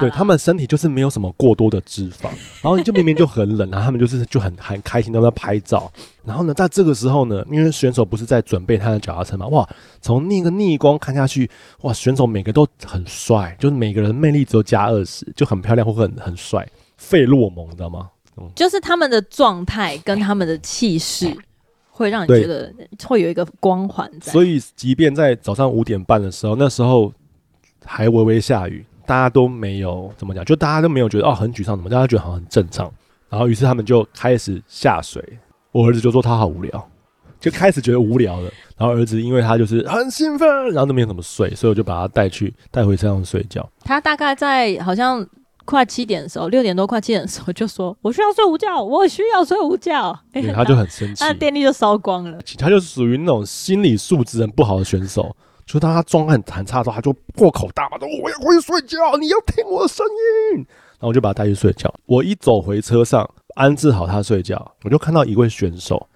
对他们身体就是没有什么过多的脂肪，然后你就明明就很冷，然后他们就是就很很开心都在拍照，然后呢，在这个时候呢，因为选手不是在准备他的脚踏车嘛，哇，从那个逆光看下去，哇，选手每个都很帅，就是每个人魅力只有加二十，就很漂亮或很很帅，费洛蒙，你知道吗？嗯，就是他们的状态跟他们的气势，会让你觉得会有一个光环在。所以，即便在早上五点半的时候，那时候。还微微下雨，大家都没有怎么讲，就大家都没有觉得哦很沮丧，怎么？大家觉得好像很正常。然后于是他们就开始下水，我儿子就说他好无聊，就开始觉得无聊了。然后儿子因为他就是很兴奋，然后都没有怎么睡，所以我就把他带去带回车上睡觉。他大概在好像快七点的时候，六点多快七点的时候就说：“我需要睡午觉，我需要睡午觉。欸”对，他就很生气，他的电力就烧光了。他就属于那种心理素质很不好的选手。就当他状态很很差的时候，他就破口大骂说：“我要回去睡觉，你要听我的声音。”然后我就把他带去睡觉。我一走回车上，安置好他睡觉，我就看到一位选手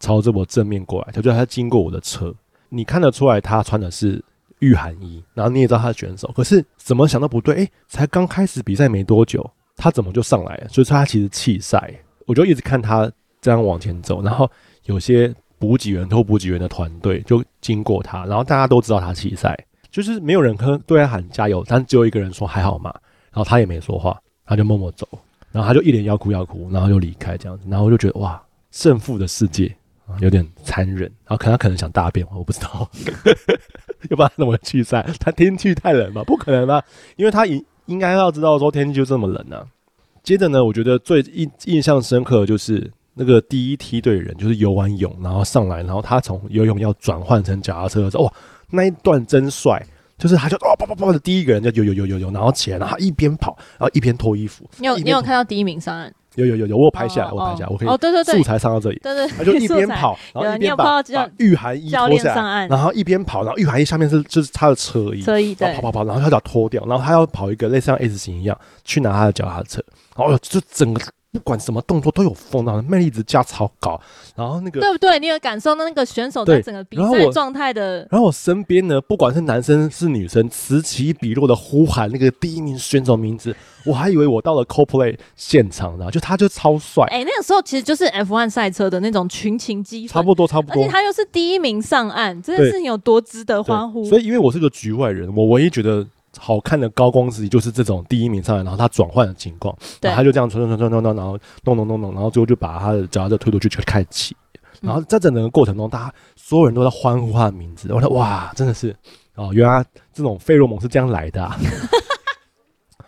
朝着我正面过来。他就他经过我的车，你看得出来他穿的是御寒衣，然后你也知道他是选手。可是怎么想都不对，诶，才刚开始比赛没多久，他怎么就上来了？所以说他其实弃赛。我就一直看他这样往前走，然后有些。补给员、偷补给员的团队就经过他，然后大家都知道他弃赛，就是没有人可对他喊加油，但只有一个人说还好嘛，然后他也没说话，他就默默走，然后他就一脸要哭要哭，然后就离开这样子，然后我就觉得哇，胜负的世界有点残忍，然后可能他可能想大便，我不知道，要不然怎么弃赛？他天气太冷嘛？不可能吧？因为他应应该要知道说天气就这么冷啊。接着呢，我觉得最印印象深刻的就是。那个第一梯队人就是游完泳，然后上来，然后他从游泳要转换成脚踏车的时候，哇，那一段真帅！就是他就哦，啪啪啪的第一个人就游游游游游，然后起来，然后一边跑，然后一边脱衣服。你有你有看到第一名上岸？有有有有，我有拍下来，我拍下来，我可以。哦对对对，素材上到这里。对对，他就一边跑，然后一边把御寒衣脱下来，然后一边跑，然后御寒衣下面是就是他的车衣，车衣对，跑跑跑，然后他就要脱掉，然后他要跑一个类似像 S 型一样去拿他的脚踏车，然后就整个。不管什么动作都有风，然后魅力值加超高，然后那个对不对？你有感受到那个选手在整个比赛状态的然。然后我身边呢，不管是男生是女生，此起彼落的呼喊那个第一名选手名字，我还以为我到了 Coldplay 现场呢，就他就超帅。哎、欸，那个时候其实就是 F1 赛车的那种群情激愤，差不多差不多。而且他又是第一名上岸，这件事情有多值得欢呼？所以因为我是个局外人，我唯一觉得。好看的高光时期就是这种第一名上来，然后他转换的情况，然后他就这样冲冲冲冲冲，然后弄弄弄弄，然后最后就把他的脚踏车推出去，全开启。然后在整个过程中，大家所有人都在欢呼他的名字。我说哇，真的是哦，原来这种费洛蒙是这样来的啊。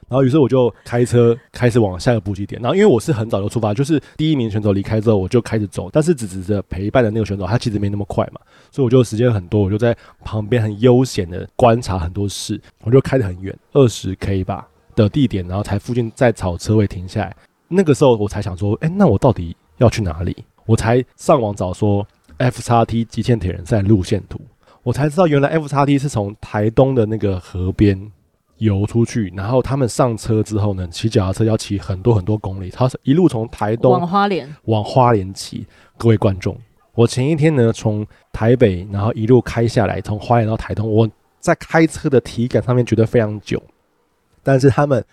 然后，于是我就开车开始往下一个补给点。然后，因为我是很早就出发，就是第一名选手离开之后，我就开始走。但是，只指着陪伴的那个选手，他其实没那么快嘛，所以我就时间很多，我就在旁边很悠闲的观察很多事。我就开得很远，二十 K 吧的地点，然后才附近在找车位停下来。那个时候我才想说，哎，那我到底要去哪里？我才上网找说 F 叉 T 极限铁人赛路线图，我才知道原来 F 叉 T 是从台东的那个河边。游出去，然后他们上车之后呢，骑脚踏车要骑很多很多公里，他是一路从台东往花莲往花莲骑。各位观众，我前一天呢从台北，然后一路开下来，从花莲到台东，我在开车的体感上面觉得非常久，但是他们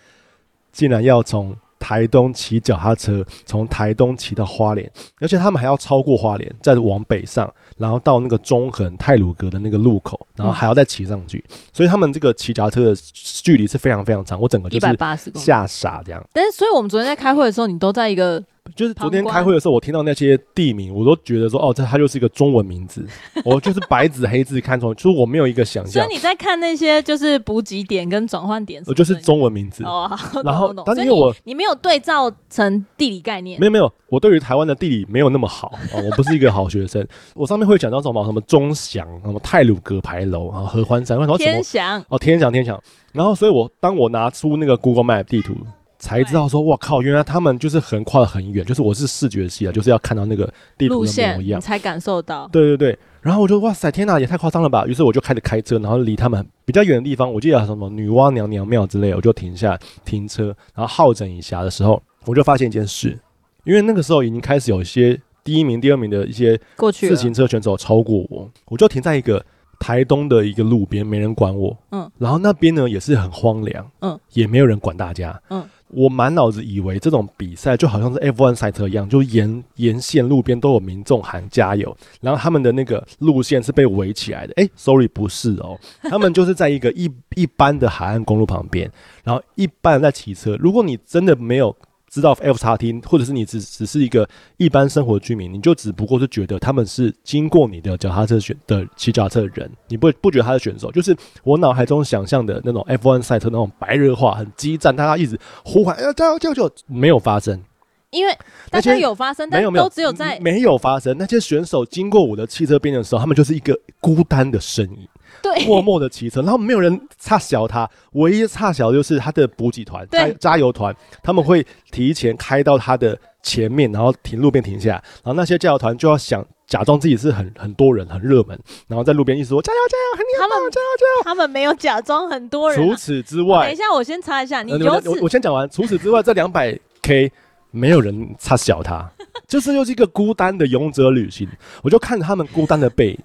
竟然要从。台东骑脚踏车，从台东骑到花莲，而且他们还要超过花莲，再往北上，然后到那个中横泰鲁阁的那个路口，然后还要再骑上去，嗯、所以他们这个骑脚踏车的距离是非常非常长。我整个就是吓傻这样。但是，所以我们昨天在开会的时候，你都在一个就是昨天开会的时候，我听到那些地名，我都觉得说，哦，这它就是一个中文名字，我就是白纸黑字看出来，就是我没有一个想象。所以你在看那些就是补给点跟转换点，我就是中文名字。哦，然后，但是因为我你，你没有对照成地理概念，没有没有，我对于台湾的地理没有那么好啊，我不是一个好学生。我上面会讲到什么什么钟祥，什么泰鲁阁牌楼然后，合欢山，然后什么天祥哦，天祥天祥。然后，所以我当我拿出那个 Google Map 地图。才知道说，哇靠！原来他们就是横跨的很远，就是我是视觉系啊，就是要看到那个地图的模样，才感受到。对对对，然后我就哇塞，天哪，也太夸张了吧！于是我就开始开车，然后离他们比较远的地方，我记得什么女娲娘娘庙之类，我就停下停车，然后好整以暇的时候，我就发现一件事，因为那个时候已经开始有一些第一名、第二名的一些自行车选手超过我，我就停在一个。台东的一个路边，没人管我。嗯，然后那边呢也是很荒凉。嗯，也没有人管大家。嗯，我满脑子以为这种比赛就好像是 F1 赛车一样，就沿沿线路边都有民众喊加油，然后他们的那个路线是被围起来的。哎，sorry，不是哦，他们就是在一个一一般的海岸公路旁边，然后一般人在骑车。如果你真的没有。知道 F 叉 T，或者是你只只是一个一般生活居民，你就只不过是觉得他们是经过你的脚踏车选的骑脚踏车的人，你不不觉得他是选手。就是我脑海中想象的那种 F1 赛车那种白热化、很激战，大家一直呼喊“要加油加油”，就没有发生。因为大家有发生，但都只有在没有发生。那些选手经过我的汽车边的时候，他们就是一个孤单的身影。对，默默的骑车，然后没有人差小他，唯一差小的就是他的补给团、加加油团，他们会提前开到他的前面，然后停路边停下，然后那些加油团就要想假装自己是很很多人很热门，然后在路边一直说加油加油，很厉害，加油加油，他们没有假装很多人。除此之外，等一下我先查一下，你有我我先讲完。除此之外，这两百 K 没有人差小他，就是又是一个孤单的勇者旅行。我就看着他们孤单的背影。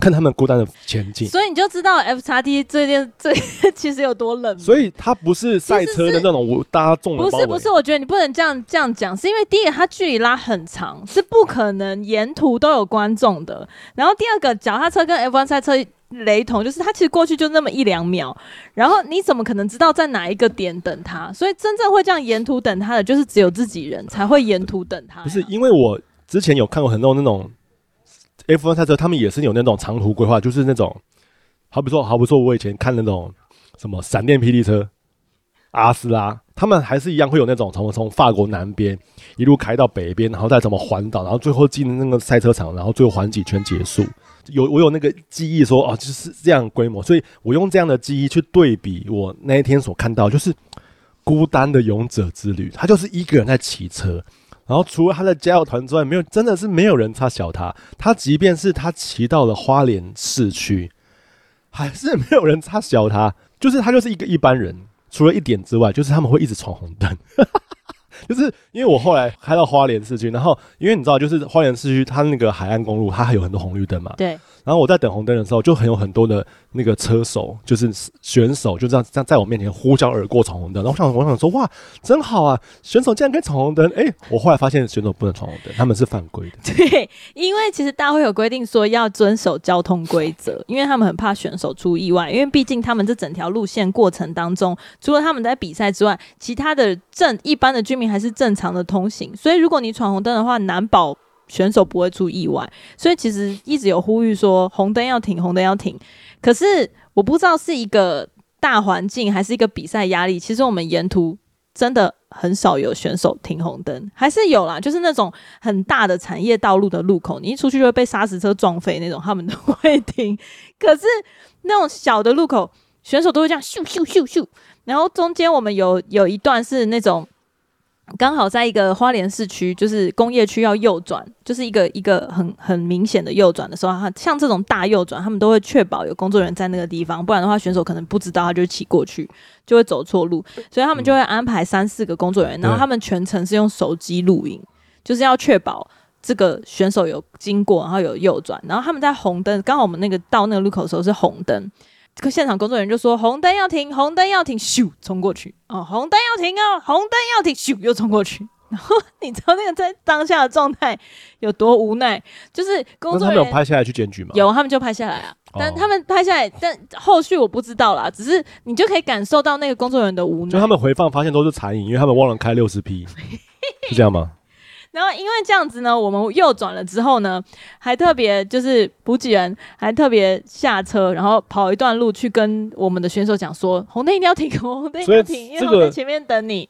看他们孤单的前进，所以你就知道 F 叉 T 这件这其实有多冷。所以它不是赛车的那种，我大家重的。不是不是，我觉得你不能这样这样讲，是因为第一个它距离拉很长，是不可能沿途都有观众的。然后第二个，脚踏车跟 F1 赛车雷同，就是它其实过去就那么一两秒，然后你怎么可能知道在哪一个点等他？所以真正会这样沿途等他的，就是只有自己人才会沿途等他。不是因为我之前有看过很多那种。F1 赛车，他们也是有那种长途规划，就是那种，好比说，好比说，我以前看那种什么闪电霹雳车、阿斯拉，他们还是一样会有那种从从法国南边一路开到北边，然后再怎么环岛，然后最后进那个赛车场，然后最后环几圈结束。有我有那个记忆说，哦，就是这样规模，所以我用这样的记忆去对比我那一天所看到，就是孤单的勇者之旅，他就是一个人在骑车。然后除了他的加油团之外，没有，真的是没有人插小他。他即便是他骑到了花莲市区，还是没有人插小他。就是他就是一个一般人，除了一点之外，就是他们会一直闯红灯。就是因为我后来开到花莲市区，然后因为你知道，就是花莲市区它那个海岸公路，它还有很多红绿灯嘛。对。然后我在等红灯的时候，就很有很多的那个车手，就是选手，就这样这样在我面前呼啸而过闯红灯。然后我想，我想说，哇，真好啊！选手竟然可以闯红灯。哎，我后来发现选手不能闯红灯，他们是犯规的。对，因为其实大会有规定说要遵守交通规则，因为他们很怕选手出意外，因为毕竟他们这整条路线过程当中，除了他们在比赛之外，其他的正一般的居民还是正常的通行。所以如果你闯红灯的话，难保。选手不会出意外，所以其实一直有呼吁说红灯要停，红灯要停。可是我不知道是一个大环境还是一个比赛压力。其实我们沿途真的很少有选手停红灯，还是有啦，就是那种很大的产业道路的路口，你一出去就会被砂石车撞飞那种，他们都会停。可是那种小的路口，选手都会这样咻咻咻咻。然后中间我们有有一段是那种。刚好在一个花莲市区，就是工业区要右转，就是一个一个很很明显的右转的时候，像这种大右转，他们都会确保有工作人员在那个地方，不然的话选手可能不知道，他就骑过去就会走错路，所以他们就会安排三四个工作人员，然后他们全程是用手机录影，就是要确保这个选手有经过，然后有右转，然后他们在红灯，刚好我们那个到那个路口的时候是红灯。这个现场工作人员就说：“红灯要停，红灯要停，咻，冲过去哦！红灯要停哦，红灯要停，咻，又冲过去。然后你知道那个在当下的状态有多无奈？就是工作人员他们有拍下来去检举吗？有，他们就拍下来啊。但他们拍下来，但后续我不知道啦。只是你就可以感受到那个工作人员的无奈。就他们回放发现都是残影，因为他们忘了开六十 P，是这样吗？然后因为这样子呢，我们右转了之后呢，还特别就是补给员还特别下车，然后跑一段路去跟我们的选手讲说：“红灯一定要停，红灯一定要停，因为我在前面等你。”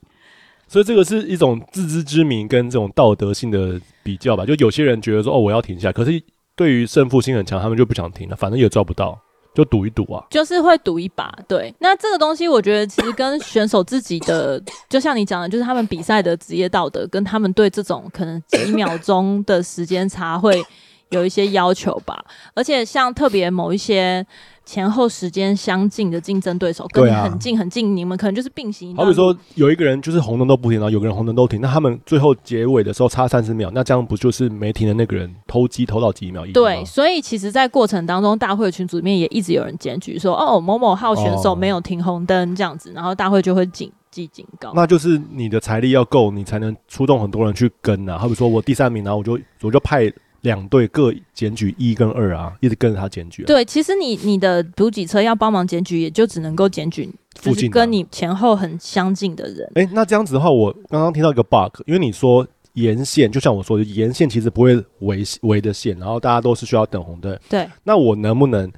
所以这个是一种自知之明跟这种道德性的比较吧。就有些人觉得说：“哦，我要停下。”可是对于胜负心很强，他们就不想停了，反正也抓不到。就赌一赌啊，就是会赌一把。对，那这个东西我觉得其实跟选手自己的，就像你讲的，就是他们比赛的职业道德，跟他们对这种可能几秒钟的时间差会有一些要求吧。而且像特别某一些。前后时间相近的竞争对手跟你很近很近，啊、你们可能就是并行。好比说，有一个人就是红灯都不停，然后有个人红灯都停，那他们最后结尾的时候差三十秒，那这样不就是没停的那个人偷鸡偷到几秒？对，所以其实，在过程当中，大会群组里面也一直有人检举说，哦，某某号选手没有停红灯这样子，然后大会就会警记警告。那就是你的财力要够，你才能出动很多人去跟啊。好比说我第三名，然后我就我就派。两队各检举一跟二啊，一直跟着他检举、啊。对，其实你你的补给车要帮忙检举，也就只能够检举附近跟你前后很相近的人。哎、欸，那这样子的话，我刚刚听到一个 bug，因为你说沿线，就像我说的，沿线其实不会围围的线，然后大家都是需要等红灯。对。那我能不能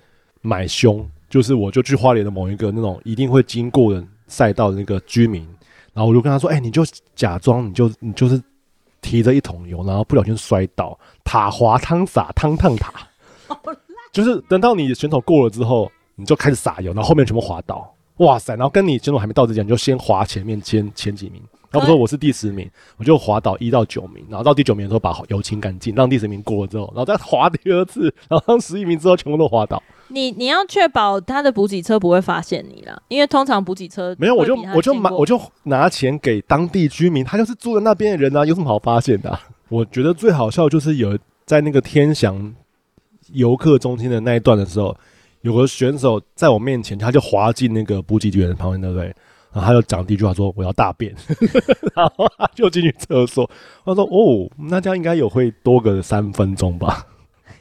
买凶？就是我就去花莲的某一个那种一定会经过的赛道的那个居民，然后我就跟他说：“哎、欸，你就假装你就你就是。”提着一桶油，然后不小心摔倒，塔滑汤洒汤烫塔，就是等到你选手过了之后，你就开始撒油，然后后面全部滑倒，哇塞！然后跟你选手还没到之前，你就先滑前面前前几名。然后不说我是第十名，我就滑倒一到九名，然后到第九名的时候把油清干净，让第十名过了之后，然后再滑第二次，然后当十一名之后全部都滑倒。你你要确保他的补给车不会发现你啦，因为通常补给车没有，我就我就买我就拿钱给当地居民，他就是住在那边的人啊，有什么好发现的啊？我觉得最好笑就是有在那个天祥游客中心的那一段的时候，有个选手在我面前，他就滑进那个补给员旁边，对不对？然后他就讲第一句话说：“我要大便。”然后他就进去厕所。他说：“哦，那这样应该有会多个三分钟吧。”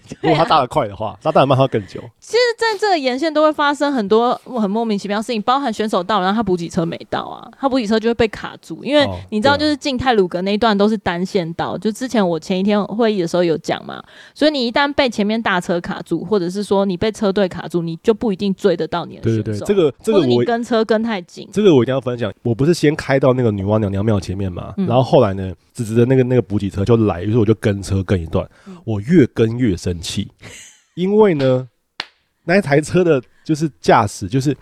如果他大得快的话，他当然慢他更久。其实，在这个沿线都会发生很多很莫名其妙的事情，包含选手到，然后他补给车没到啊，他补给车就会被卡住。因为你知道，就是进太鲁格那一段都是单线道，就之前我前一天会议的时候有讲嘛，所以你一旦被前面大车卡住，或者是说你被车队卡住，你就不一定追得到你的选手。对对对，这个这个我你跟车跟太紧，这个我一定要分享。我不是先开到那个女娲娘娘庙前面嘛，嗯、然后后来呢，直直的那个那个补给车就来，于是我就跟车跟一段，我越跟越气。因为呢，那一台车的就是驾驶，就是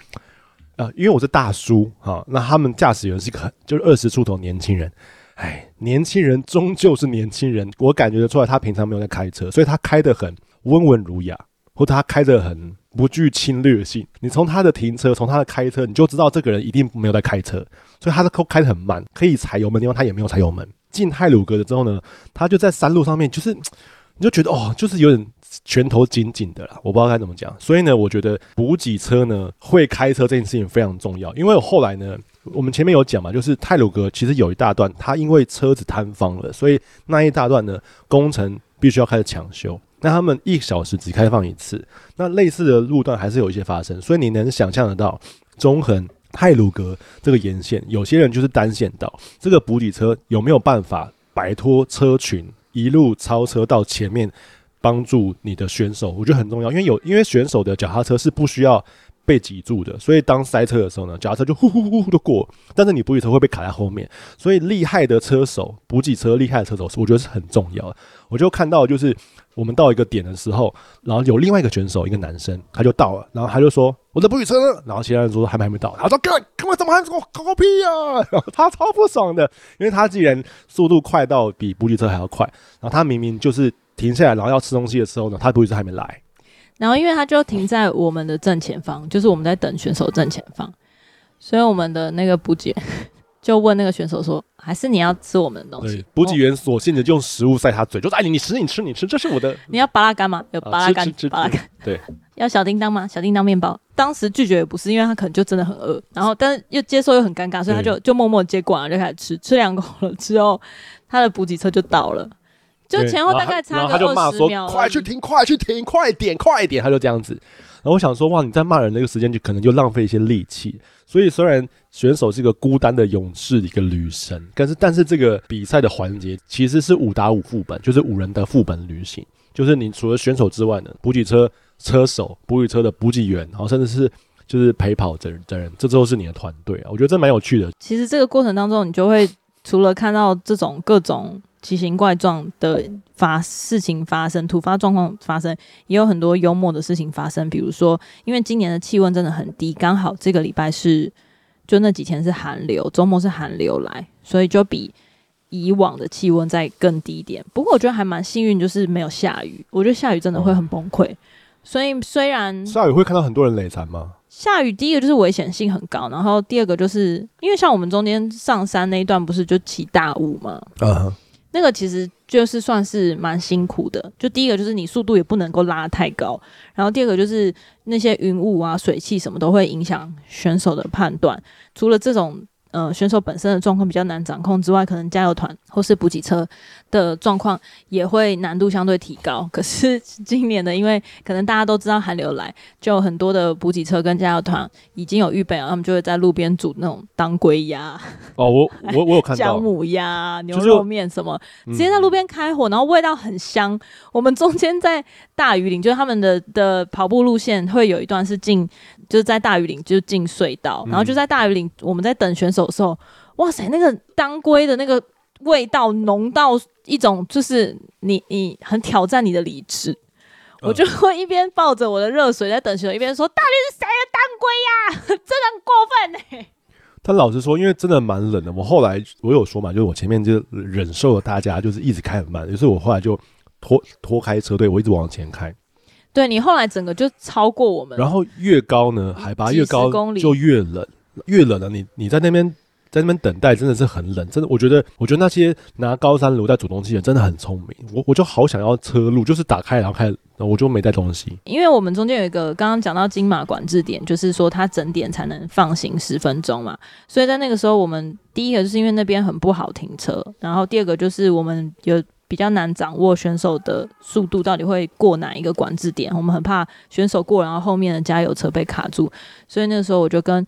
啊、因为我是大叔哈，那他们驾驶员是个很就是二十出头年轻人，哎，年轻人终究是年轻人，我感觉得出来他平常没有在开车，所以他开得很温文儒雅，或者他开得很不具侵略性。你从他的停车，从他的开车，你就知道这个人一定没有在开车，所以他的开开得很慢，可以踩油门的地方他也没有踩油门。进泰鲁阁了之后呢，他就在山路上面，就是你就觉得哦，就是有点。拳头紧紧的啦，我不知道该怎么讲。所以呢，我觉得补给车呢会开车这件事情非常重要。因为我后来呢，我们前面有讲嘛，就是泰鲁阁其实有一大段，它因为车子坍方了，所以那一大段呢工程必须要开始抢修。那他们一小时只开放一次，那类似的路段还是有一些发生。所以你能想象得到，中横泰鲁阁这个沿线，有些人就是单线道，这个补给车有没有办法摆脱车群，一路超车到前面？帮助你的选手，我觉得很重要，因为有因为选手的脚踏车是不需要被挤住的，所以当塞车的时候呢，脚踏车就呼呼呼呼的过，但是你补给车会被卡在后面，所以厉害的车手，补给车厉害的车手，我觉得是很重要的。我就看到就是我们到一个点的时候，然后有另外一个选手，一个男生，他就到了，然后他就说我的补给车呢？然后其他人说还没还没到，他说哥，哥们怎么还说搞个屁啊？他超不爽的，因为他既然速度快到比补给车还要快，然后他明明就是。停下来，然后要吃东西的时候呢，他补给车还没来。然后因为他就停在我们的正前方，就是我们在等选手正前方，所以我们的那个补给 就问那个选手说：“还是你要吃我们的东西？”补给员索性的就用食物塞他嘴，就说：“哎，你你吃你吃你吃，这是我的。”你要巴拉干吗？有巴拉干，巴拉干。对，要小叮当吗？小叮当面包。当时拒绝也不是，因为他可能就真的很饿，然后但是又接受又很尴尬，所以他就就默默接过来就开始吃，吃两口了之后，他的补给车就到了。就前后大概差个二十秒，快去停，快去停，快点，快点，他就这样子。然后我想说，哇，你在骂人那个时间就可能就浪费一些力气。所以虽然选手是一个孤单的勇士一个女神，但是但是这个比赛的环节其实是五打五副本，就是五人的副本旅行。就是你除了选手之外呢，补给车车手、补给车的补给员，然后甚至是就是陪跑的人的人，这都是你的团队啊。我觉得这蛮有趣的。其实这个过程当中，你就会除了看到这种各种奇形怪状的发事情发生、突发状况发生，也有很多幽默的事情发生。比如说，因为今年的气温真的很低，刚好这个礼拜是就那几天是寒流，周末是寒流来，所以就比。以往的气温再更低一点，不过我觉得还蛮幸运，就是没有下雨。我觉得下雨真的会很崩溃，嗯、所以虽然下雨会看到很多人累残吗？下雨第一个就是危险性很高，然后第二个就是因为像我们中间上山那一段不是就起大雾吗？嗯，那个其实就是算是蛮辛苦的。就第一个就是你速度也不能够拉太高，然后第二个就是那些云雾啊、水汽什么都会影响选手的判断。除了这种。呃，选手本身的状况比较难掌控之外，可能加油团或是补给车的状况也会难度相对提高。可是今年的，因为可能大家都知道寒流来，就有很多的补给车跟加油团已经有预备了，他们就会在路边煮那种当归鸭。哦，我我我有看到姜母鸭、牛肉面什么，直接在路边开火，然后味道很香。我们中间在大禹岭，就是他们的的跑步路线会有一段是进。就是在大禹岭就进隧道，然后就在大禹岭，我们在等选手的时候，哇塞，那个当归的那个味道浓到一种，就是你你很挑战你的理智，嗯、我就会一边抱着我的热水在等选手，一边说：“到底是谁的当归呀？真 的很过分呢、欸。”但老实说，因为真的蛮冷的，我后来我有说嘛，就是我前面就忍受了大家就是一直开很慢，于是我后来就拖拖开车队，我一直往前开。对，你后来整个就超过我们，然后越高呢，海拔越高就越冷，越冷了。你你在那边在那边等待，真的是很冷。真的，我觉得，我觉得那些拿高山炉在主动器的真的很聪明。我我就好想要车路，就是打开然后开，然后我就没带东西。因为我们中间有一个刚刚讲到金马管制点，就是说它整点才能放行十分钟嘛。所以在那个时候，我们第一个就是因为那边很不好停车，然后第二个就是我们有。比较难掌握选手的速度到底会过哪一个管制点，我们很怕选手过，然后后面的加油车被卡住，所以那个时候我就跟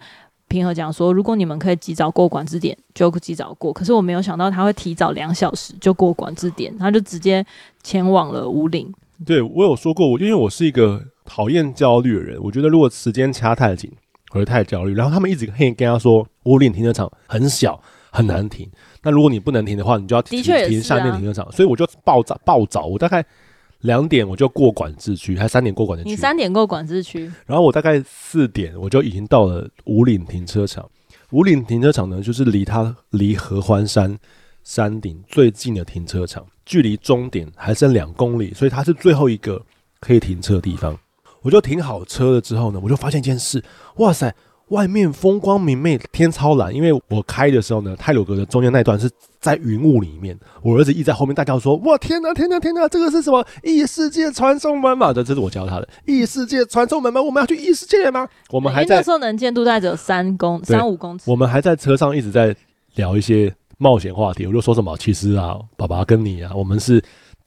平和讲说，如果你们可以及早过管制点，就及早过。可是我没有想到他会提早两小时就过管制点，他就直接前往了五岭。对，我有说过，我因为我是一个讨厌焦虑的人，我觉得如果时间掐太紧，我会太焦虑。然后他们一直可以跟他说，五岭停车场很小。很难停，那如果你不能停的话，你就要停停下面停车场。所以我就暴躁暴躁，我大概两点我就过管制区，还三点过管制区。你三点过管制区，然后我大概四点我就已经到了五岭停车场。五岭停车场呢，就是离它离合欢山山顶最近的停车场，距离终点还剩两公里，所以它是最后一个可以停车的地方。我就停好车了之后呢，我就发现一件事，哇塞！外面风光明媚，天超蓝。因为我开的时候呢，泰鲁格的中间那段是在云雾里面。我儿子一直在后面大叫说：“哇，天哪，天哪，天哪！这个是什么异世界传送门吗？”这这是我教他的异世界传送门吗？我们要去异世界吗？我们还在。那时候能见度大概只有三公三五公尺。我们还在车上一直在聊一些冒险话题。我就说什么，其实啊，爸爸跟你啊，我们是。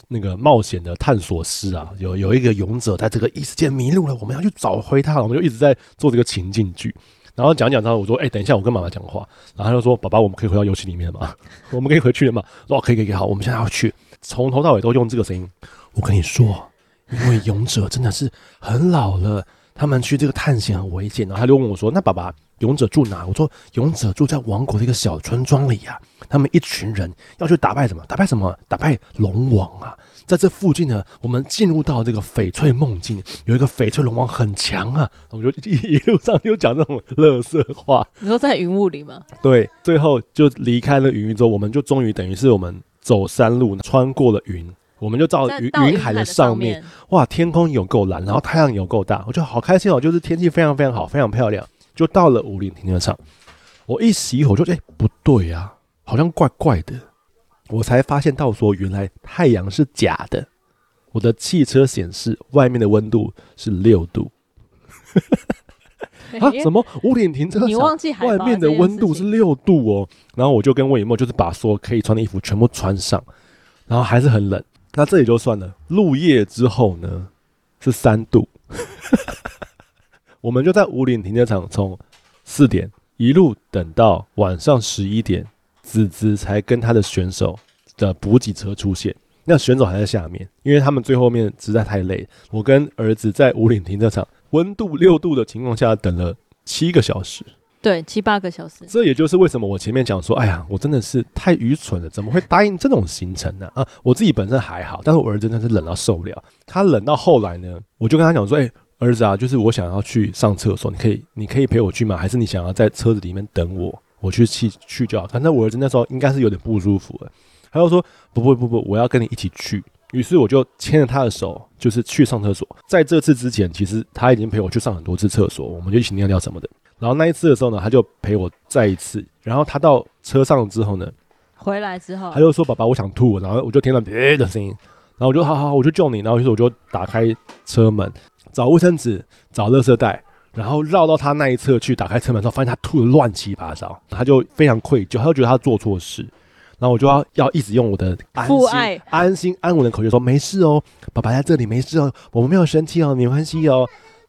那个冒险的探索师啊，有有一个勇者在这个异世界迷路了，我们要去找回他。我们就一直在做这个情境剧，然后讲讲他，我说：“哎、等一下，我跟妈妈讲话。”然后他就说：“爸爸，我们可以回到游戏里面吗？我们可以回去了吗？”说：“可以，可以，可以。好，我们现在要去。”从头到尾都用这个声音。我跟你说，因为勇者真的是很老了，他们去这个探险很危险。然后他就问我说：“那爸爸，勇者住哪？”我说：“勇者住在王国的一个小村庄里呀、啊。他们一群人要去打败什么？打败什么？打败龙王啊！”在这附近呢，我们进入到这个翡翠梦境，有一个翡翠龙王很强啊，我们就一一路上就讲这种乐色话。你说在云雾里吗？对，最后就离开了云之后，我们就终于等于是我们走山路，穿过了云，我们就到云云海的上面。哇，天空有够蓝，然后太阳有够大，我就好开心哦，就是天气非常非常好，非常漂亮。就到了五岭停车场，我一洗口就哎、欸、不对呀、啊，好像怪怪的。我才发现到说，原来太阳是假的。我的汽车显示外面的温度是六度。啊？什么？五岭停车场外面的温度是六度哦。然后我就跟魏以沫，就是把所有可以穿的衣服全部穿上，然后还是很冷。那这也就算了。入夜之后呢，是三度。我们就在五岭停车场从四点一路等到晚上十一点，子子才跟他的选手的补给车出现。那选手还在下面，因为他们最后面实在太累。我跟儿子在五岭停车场温度六度的情况下等了七个小时，对，七八个小时。这也就是为什么我前面讲说，哎呀，我真的是太愚蠢了，怎么会答应这种行程呢？啊，我自己本身还好，但是我儿子真的是冷到受不了。他冷到后来呢，我就跟他讲说，哎，儿子啊，就是我想要去上厕所，你可以，你可以陪我去吗？还是你想要在车子里面等我，我去去去就好。反正我儿子那时候应该是有点不舒服了。他就说不不不不，我要跟你一起去。于是我就牵着他的手，就是去上厕所。在这次之前，其实他已经陪我去上很多次厕所，我们就一起尿尿什么的。然后那一次的时候呢，他就陪我再一次。然后他到车上之后呢，回来之后，他就说：“爸爸，我想吐。”然后我就听到别的声音，然后我就好好，我就救你。然后于是我就打开车门，找卫生纸，找垃圾袋，然后绕到他那一侧去，打开车门之后，发现他吐得乱七八糟，他就非常愧疚，他就觉得他做错事。然后我就要要一直用我的安心、爱安心、安稳的口气说：“没事哦，爸爸在这里，没事哦，我们没有生气哦，没关系哦。”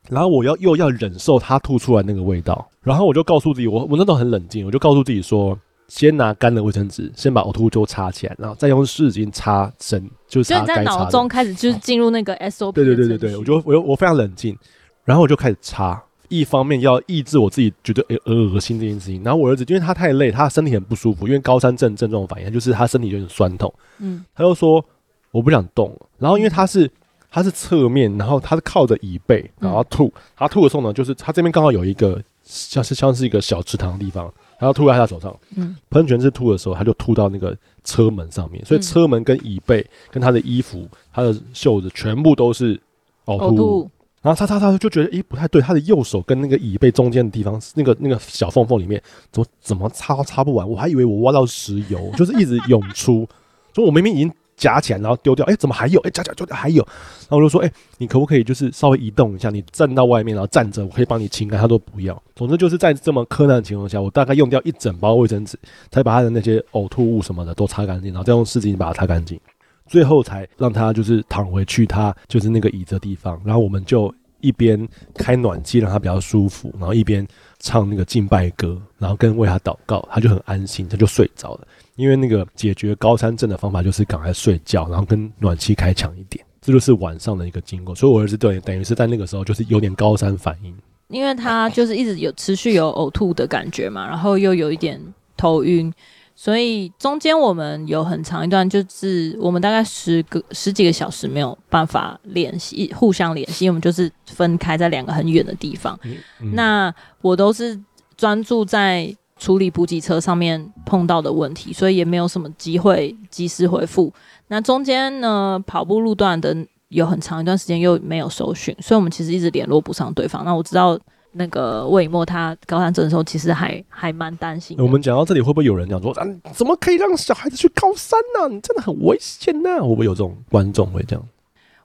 然后我要又要忍受他吐出来那个味道，然后我就告诉自己，我我那时候很冷静，我就告诉自己说：“先拿干的卫生纸，先把呕吐物就擦起来，然后再用湿纸巾擦身，就擦该擦的。”就在脑中开始就是进入那个 SOP。对对对对对，我就我我非常冷静，然后我就开始擦。一方面要抑制我自己觉得诶恶恶心这件事情，然后我儿子因为他太累，他身体很不舒服，因为高山症症状反应就是他身体有点酸痛，嗯，他就说我不想动，然后因为他是他是侧面，然后他是靠着椅背，然后吐，他吐的时候呢，就是他这边刚好有一个像是像是一个小池塘的地方，然后吐在他手上，嗯，喷泉是吐的时候，他就吐到那个车门上面，所以车门跟椅背跟他的衣服、他的袖子全部都是呕吐。物。然后擦擦擦就觉得诶不太对，他的右手跟那个椅背中间的地方，那个那个小缝缝里面，怎么怎么擦都擦不完，我还以为我挖到石油，就是一直涌出，所以我明明已经夹起来然后丢掉，诶怎么还有？诶夹夹夹还有，然后我就说诶你可不可以就是稍微移动一下，你站到外面然后站着，我可以帮你清干，他都不要。总之就是在这么苛难的情况下，我大概用掉一整包卫生纸，才把他的那些呕吐物什么的都擦干净，然后再用湿巾把它擦干净。最后才让他就是躺回去，他就是那个椅子的地方，然后我们就一边开暖气让他比较舒服，然后一边唱那个敬拜歌，然后跟为他祷告，他就很安心，他就睡着了。因为那个解决高山症的方法就是赶快睡觉，然后跟暖气开强一点，这就是晚上的一个经过。所以我儿子对等于是在那个时候就是有点高山反应，因为他就是一直有持续有呕吐的感觉嘛，然后又有一点头晕。所以中间我们有很长一段，就是我们大概十个十几个小时没有办法联系，互相联系，我们就是分开在两个很远的地方。嗯嗯、那我都是专注在处理补给车上面碰到的问题，所以也没有什么机会及时回复。那中间呢，跑步路段的有很长一段时间又没有搜寻，所以我们其实一直联络不上对方。那我知道。那个魏以沫他高山症的时候，其实还还蛮担心。我们讲到这里，会不会有人讲说啊，怎么可以让小孩子去高三呢、啊？你真的很危险呢、啊？会不会有这种观众会这样？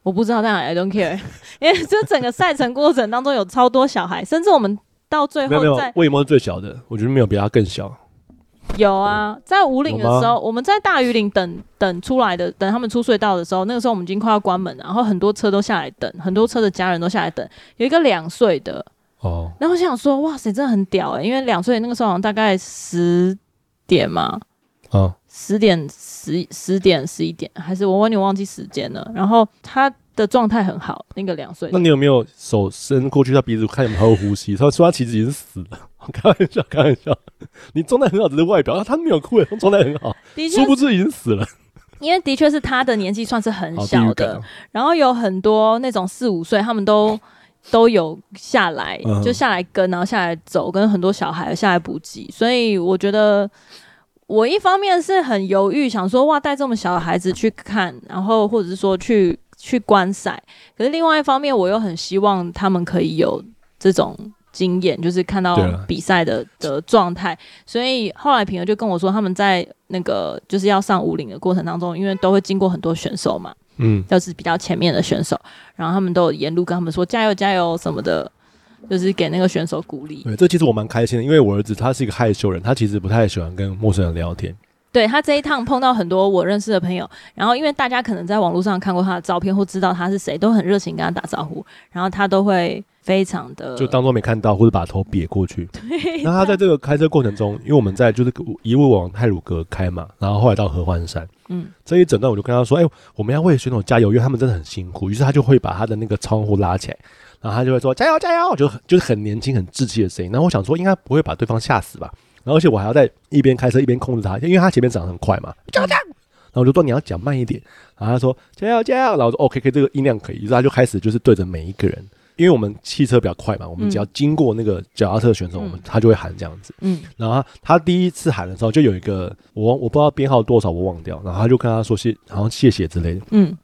我不知道，但 I don't care，因为这整个赛程过程当中有超多小孩，甚至我们到最后在没有没有魏以沫是最小的，我觉得没有比他更小。有啊，在五岭的时候，我们在大鱼岭等等出来的，等他们出隧道的时候，那个时候我们已经快要关门了，然后很多车都下来等，很多车的家人都下来等，有一个两岁的。哦，然后我想说，哇塞，真的很屌哎！因为两岁那个时候好像大概十点嘛，啊，十点十十点十一点，还是我完全忘记时间了。然后他的状态很好，那个两岁。那你有没有手伸过去他鼻子看有没有呼吸？他说他其实已经死了，开玩笑，开玩笑。你状态很好，只是外表，他没有哭，状态很好，殊不知已经死了。因为的确是他的年纪算是很小的，然后有很多那种四五岁，他们都。都有下来，就下来跟，然后下来走，跟很多小孩下来补给，所以我觉得我一方面是很犹豫，想说哇，带这么小的孩子去看，然后或者是说去去观赛，可是另外一方面我又很希望他们可以有这种经验，就是看到比赛的的状态，所以后来平儿就跟我说，他们在那个就是要上五岭的过程当中，因为都会经过很多选手嘛。嗯，就是比较前面的选手，然后他们都有沿路跟他们说加油加油什么的，就是给那个选手鼓励。对，这其实我蛮开心的，因为我儿子他是一个害羞人，他其实不太喜欢跟陌生人聊天。对，他这一趟碰到很多我认识的朋友，然后因为大家可能在网络上看过他的照片或知道他是谁，都很热情跟他打招呼，然后他都会非常的就当做没看到，或者把头别过去。对，那他在这个开车过程中，因为我们在就是一路往泰鲁阁开嘛，然后后来到合欢山，嗯，这一整段我就跟他说，哎、欸，我们要为选手加油，因为他们真的很辛苦。于是他就会把他的那个窗户拉起来。然后他就会说加油加油，就就是很年轻很稚气的声音。然后我想说应该不会把对方吓死吧。然后而且我还要在一边开车一边控制他，因为他前面涨得很快嘛。加油加油！然后我就说你要讲慢一点。然后他说加油加油。然后我说 OK，可以，这个音量可以。于是他就开始就是对着每一个人，因为我们汽车比较快嘛，我们只要经过那个脚踏车选手，我们他就会喊这样子。嗯。然后他，他第一次喊的时候，就有一个我我不知道编号多少，我忘掉。然后他就跟他说谢，好像谢谢之类的。嗯。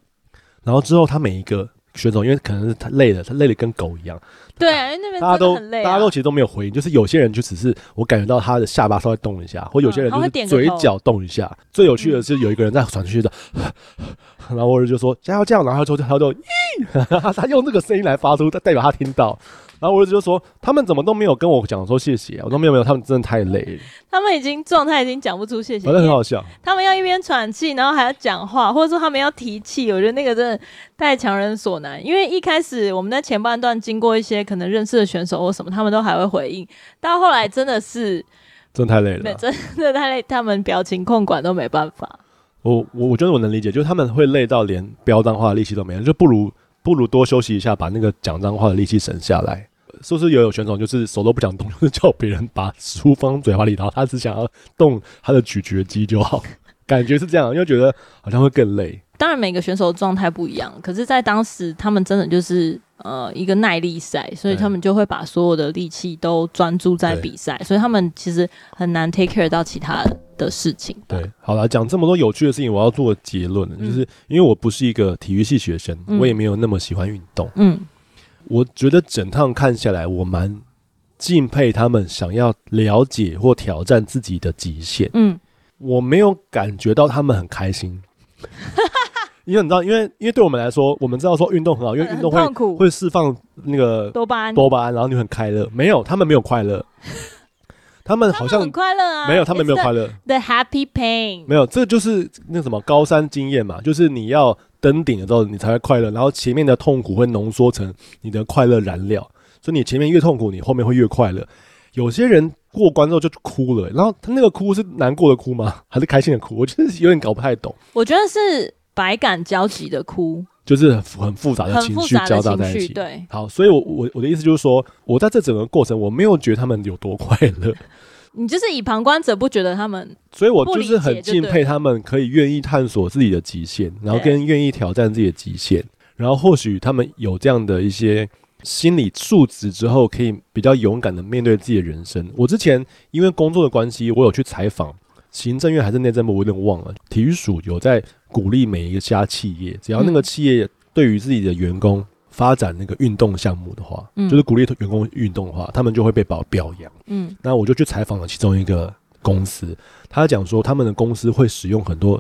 然后之后他每一个。选手，因为可能是他累了，他累得跟狗一样。对啊，因为那边大家都很累啊，大家都其实都没有回应，就是有些人就只是我感觉到他的下巴稍微动一下，或有些人就是嘴角动一下。嗯、最有趣的是有一个人在传出去的，嗯、然后我就说加油这样，然后他就他就咦，他用这个声音来发出，代表他听到。然后我儿子就说：“他们怎么都没有跟我讲说谢谢啊？”我说：“没有没有，他们真的太累了。”他们已经状态已经讲不出谢谢，反正很好笑。他们要一边喘气，然后还要讲话，或者说他们要提气，我觉得那个真的太强人所难。因为一开始我们在前半段经过一些可能认识的选手或什么，他们都还会回应，到后来真的是真的太累了，真的太累，他们表情控管都没办法。我我我觉得我能理解，就是他们会累到连飙脏话的力气都没有，就不如不如多休息一下，把那个讲脏话的力气省下来。是不是也有选手就是手都不想动，就是叫别人把食物放嘴巴里，然后他只想要动他的咀嚼肌就好，感觉是这样，因为觉得好像会更累。当然每个选手的状态不一样，可是，在当时他们真的就是呃一个耐力赛，所以他们就会把所有的力气都专注在比赛，所以他们其实很难 take care 到其他的事情。对，好了，讲这么多有趣的事情，我要做结论，嗯、就是因为我不是一个体育系学生，嗯、我也没有那么喜欢运动，嗯。我觉得整趟看下来，我蛮敬佩他们想要了解或挑战自己的极限。嗯，我没有感觉到他们很开心，因为你知道，因为因为对我们来说，我们知道说运动很好，因为运动会会释放那个多巴胺，多巴胺，然后你很快乐。没有，他们没有快乐，他们好像很快乐啊，没有，他们没有快乐。The happy pain，没有，这就是那什么高山经验嘛，就是你要。登顶的时候，你才会快乐。然后前面的痛苦会浓缩成你的快乐燃料，所以你前面越痛苦，你后面会越快乐。有些人过关之后就哭了，然后他那个哭是难过的哭吗？还是开心的哭？我觉得有点搞不太懂。我觉得是百感交集的哭，就是很很复杂的情绪交杂在一起。对，好，所以我我我的意思就是说，我在这整个过程，我没有觉得他们有多快乐。你就是以旁观者不觉得他们，所以我就是很敬佩他们可以愿意探索自己的极限，然后跟愿意挑战自己的极限，然后或许他们有这样的一些心理素质之后，可以比较勇敢的面对自己的人生。我之前因为工作的关系，我有去采访行政院还是内政部，我有点忘了。体育署有在鼓励每一个家企业，只要那个企业对于自己的员工。发展那个运动项目的话，嗯、就是鼓励员工运动的话，他们就会被表表扬。嗯，那我就去采访了其中一个公司，他讲说他们的公司会使用很多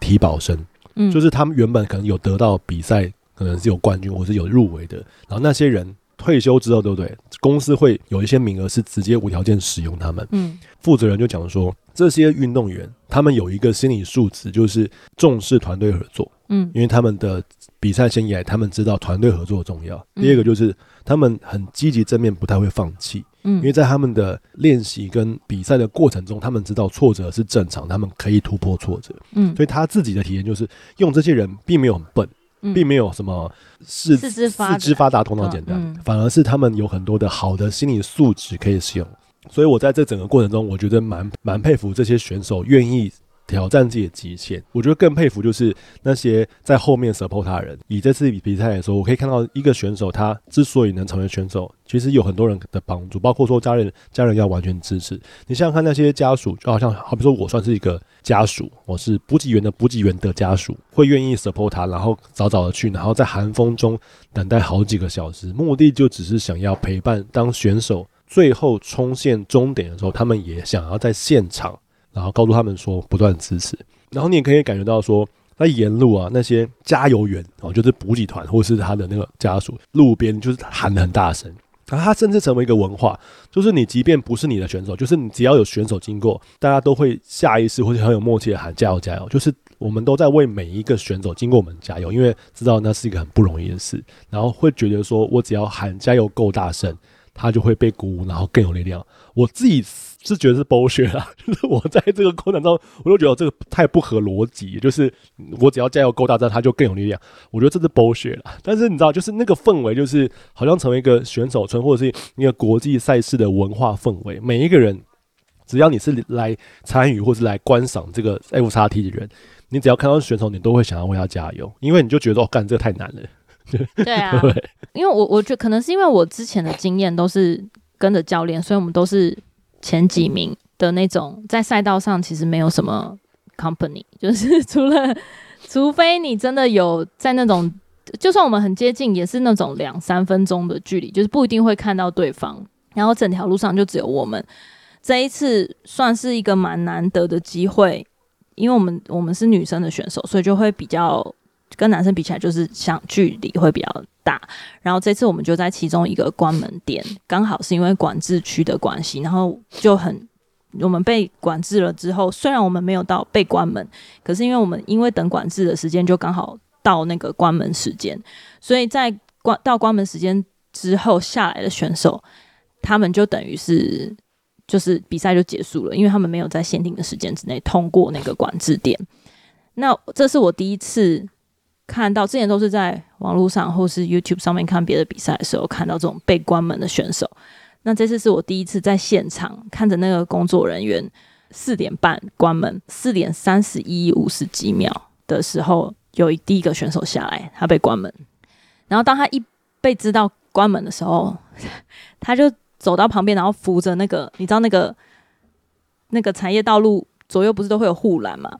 体保生，嗯，就是他们原本可能有得到比赛，可能是有冠军或是有入围的，然后那些人退休之后，对不对？公司会有一些名额是直接无条件使用他们。嗯，负责人就讲说，这些运动员他们有一个心理素质，就是重视团队合作。嗯，因为他们的比赛生涯，他们知道团队合作重要。第二个就是他们很积极正面，不太会放弃。嗯，因为在他们的练习跟比赛的过程中，他们知道挫折是正常，他们可以突破挫折。嗯，所以他自己的体验就是，用这些人并没有很笨，并没有什么四四肢四肢发达、头脑简单，反而是他们有很多的好的心理素质可以使用。所以我在这整个过程中，我觉得蛮蛮佩服这些选手愿意。挑战自己的极限，我觉得更佩服就是那些在后面 support 他人。以这次比赛来说，我可以看到一个选手，他之所以能成为选手，其实有很多人的帮助，包括说家人，家人要完全支持。你想想看，那些家属，就好像好比说我算是一个家属，我是补给员的补给员的家属，会愿意 support 他，然后早早的去，然后在寒风中等待好几个小时，目的就只是想要陪伴。当选手最后冲线终点的时候，他们也想要在现场。然后告诉他们说，不断支持。然后你也可以感觉到说，那沿路啊，那些加油员哦，就是补给团或是他的那个家属，路边就是喊得很大声。然后它甚至成为一个文化，就是你即便不是你的选手，就是你只要有选手经过，大家都会下意识或者很有默契的喊加油加油，就是我们都在为每一个选手经过我们加油，因为知道那是一个很不容易的事，然后会觉得说我只要喊加油够大声，他就会被鼓舞，然后更有力量。我自己。是觉得是 bullshit 啦，就是我在这个过程中，我就觉得这个太不合逻辑。就是我只要加油够大，这样他就更有力量。我觉得这是 bullshit 啦。但是你知道，就是那个氛围，就是好像成为一个选手村或者是一个国际赛事的文化氛围。每一个人，只要你是来参与或是来观赏这个 F 叉 T 的人，你只要看到选手，你都会想要为他加油，因为你就觉得哦，干这个太难了。对啊，对，因为我我觉得可能是因为我之前的经验都是跟着教练，所以我们都是。前几名的那种，在赛道上其实没有什么 company，就是除了，除非你真的有在那种，就算我们很接近，也是那种两三分钟的距离，就是不一定会看到对方。然后整条路上就只有我们，这一次算是一个蛮难得的机会，因为我们我们是女生的选手，所以就会比较。跟男生比起来，就是相距离会比较大。然后这次我们就在其中一个关门点，刚好是因为管制区的关系，然后就很我们被管制了之后，虽然我们没有到被关门，可是因为我们因为等管制的时间就刚好到那个关门时间，所以在关到关门时间之后下来的选手，他们就等于是就是比赛就结束了，因为他们没有在限定的时间之内通过那个管制点。那这是我第一次。看到之前都是在网络上或是 YouTube 上面看别的比赛的时候，看到这种被关门的选手。那这次是我第一次在现场看着那个工作人员四点半关门，四点三十一五十几秒的时候，有第一个选手下来，他被关门。然后当他一被知道关门的时候，他就走到旁边，然后扶着那个，你知道那个那个产业道路左右不是都会有护栏吗？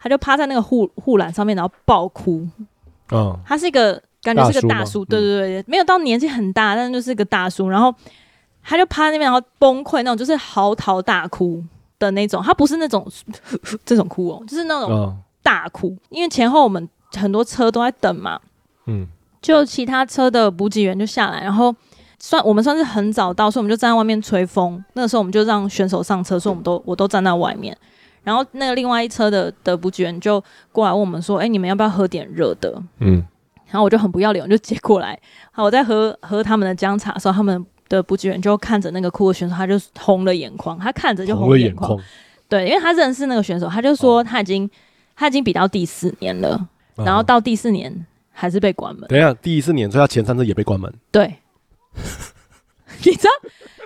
他就趴在那个护护栏上面，然后爆哭。嗯，他是一个感觉是个大叔，对对对，嗯、没有到年纪很大，但是就是个大叔。然后他就趴在那边，然后崩溃那种，就是嚎啕大哭的那种。他不是那种 这种哭哦，就是那种大哭。嗯、因为前后我们很多车都在等嘛，嗯，就其他车的补给员就下来，然后算我们算是很早到，所以我们就站在外面吹风。那个时候我们就让选手上车，所以我们都我都站在外面。然后那个另外一车的的补给员就过来问我们说：“哎，你们要不要喝点热的？”嗯，然后我就很不要脸，我就接过来。好，我在喝喝他们的姜茶的时候，他们的补给员就看着那个酷的选手，他就红了眼眶，他看着就红了眼眶。对，因为他认识那个选手，他就说他已经、哦、他已经比到第四年了，然后到第四年还是被关门。等一下，第四年，所以他前三次也被关门。对，你知道？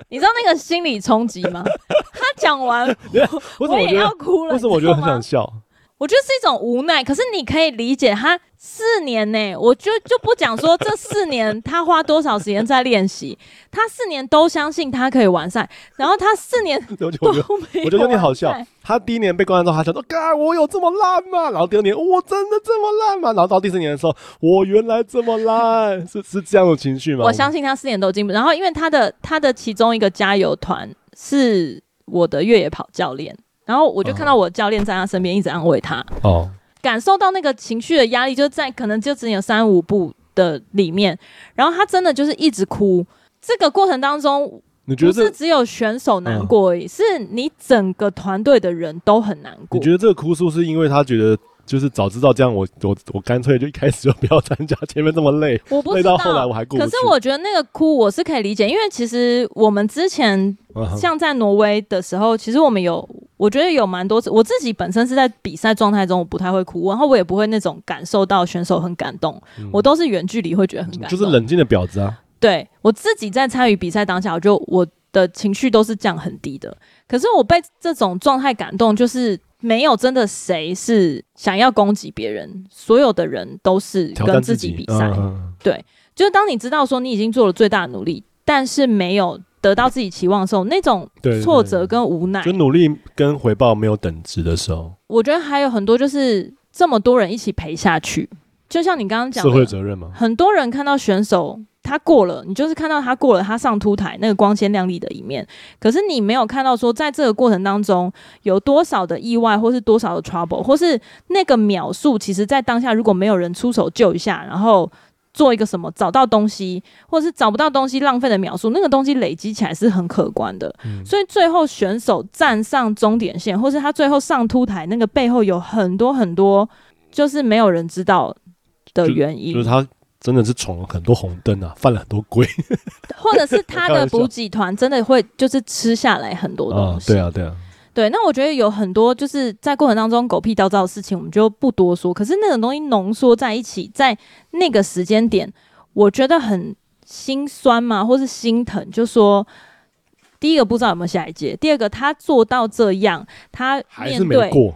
你知道那个心理冲击吗？他讲完 我，我也要哭了。为什么我觉得很想笑？我觉得是一种无奈，可是你可以理解他四年呢、欸，我就就不讲说这四年他花多少时间在练习，他四年都相信他可以完赛，然后他四年 都没有。我觉得有点好笑。他第一年被关之后，他想说：“嘎，我有这么烂吗？”然后第二年，我真的这么烂吗？然后到第四年的时候，我原来这么烂，是是这样的情绪吗？我相信他四年都进步。然后因为他的他的其中一个加油团是我的越野跑教练。然后我就看到我教练在他身边一直安慰他，哦，感受到那个情绪的压力，就在可能就只有三五步的里面，然后他真的就是一直哭。这个过程当中，你觉得不是只有选手难过而已，是你整个团队的人都很难过。你觉得这个哭诉是因为他觉得？就是早知道这样我，我我我干脆就一开始就不要参加，前面这么累，我不累到后来我还过不去。可是我觉得那个哭我是可以理解，因为其实我们之前像在挪威的时候，其实我们有，我觉得有蛮多次，我自己本身是在比赛状态中，我不太会哭，然后我也不会那种感受到选手很感动，嗯、我都是远距离会觉得很感动，就是冷静的婊子啊。对，我自己在参与比赛当下，我就我的情绪都是降很低的。可是我被这种状态感动，就是。没有真的谁是想要攻击别人，所有的人都是跟自己比赛。嗯、对，就是当你知道说你已经做了最大的努力，但是没有得到自己期望的时候，那种挫折跟无奈，就努力跟回报没有等值的时候，我觉得还有很多就是这么多人一起陪下去，就像你刚刚讲的社会责任嘛，很多人看到选手。他过了，你就是看到他过了，他上凸台那个光鲜亮丽的一面。可是你没有看到说，在这个过程当中有多少的意外，或是多少的 trouble，或是那个秒数，其实在当下如果没有人出手救一下，然后做一个什么找到东西，或者是找不到东西浪费的秒数，那个东西累积起来是很可观的。嗯、所以最后选手站上终点线，或是他最后上凸台，那个背后有很多很多，就是没有人知道的原因。就，就是他真的是闯了很多红灯啊，犯了很多规，或者是他的补给团真的会就是吃下来很多东西。啊对啊，对啊。对，那我觉得有很多就是在过程当中狗屁叨叨的事情，我们就不多说。可是那种东西浓缩在一起，在那个时间点，我觉得很心酸嘛，或是心疼。就说第一个不知道有没有下一届，第二个他做到这样，他面对还是没过。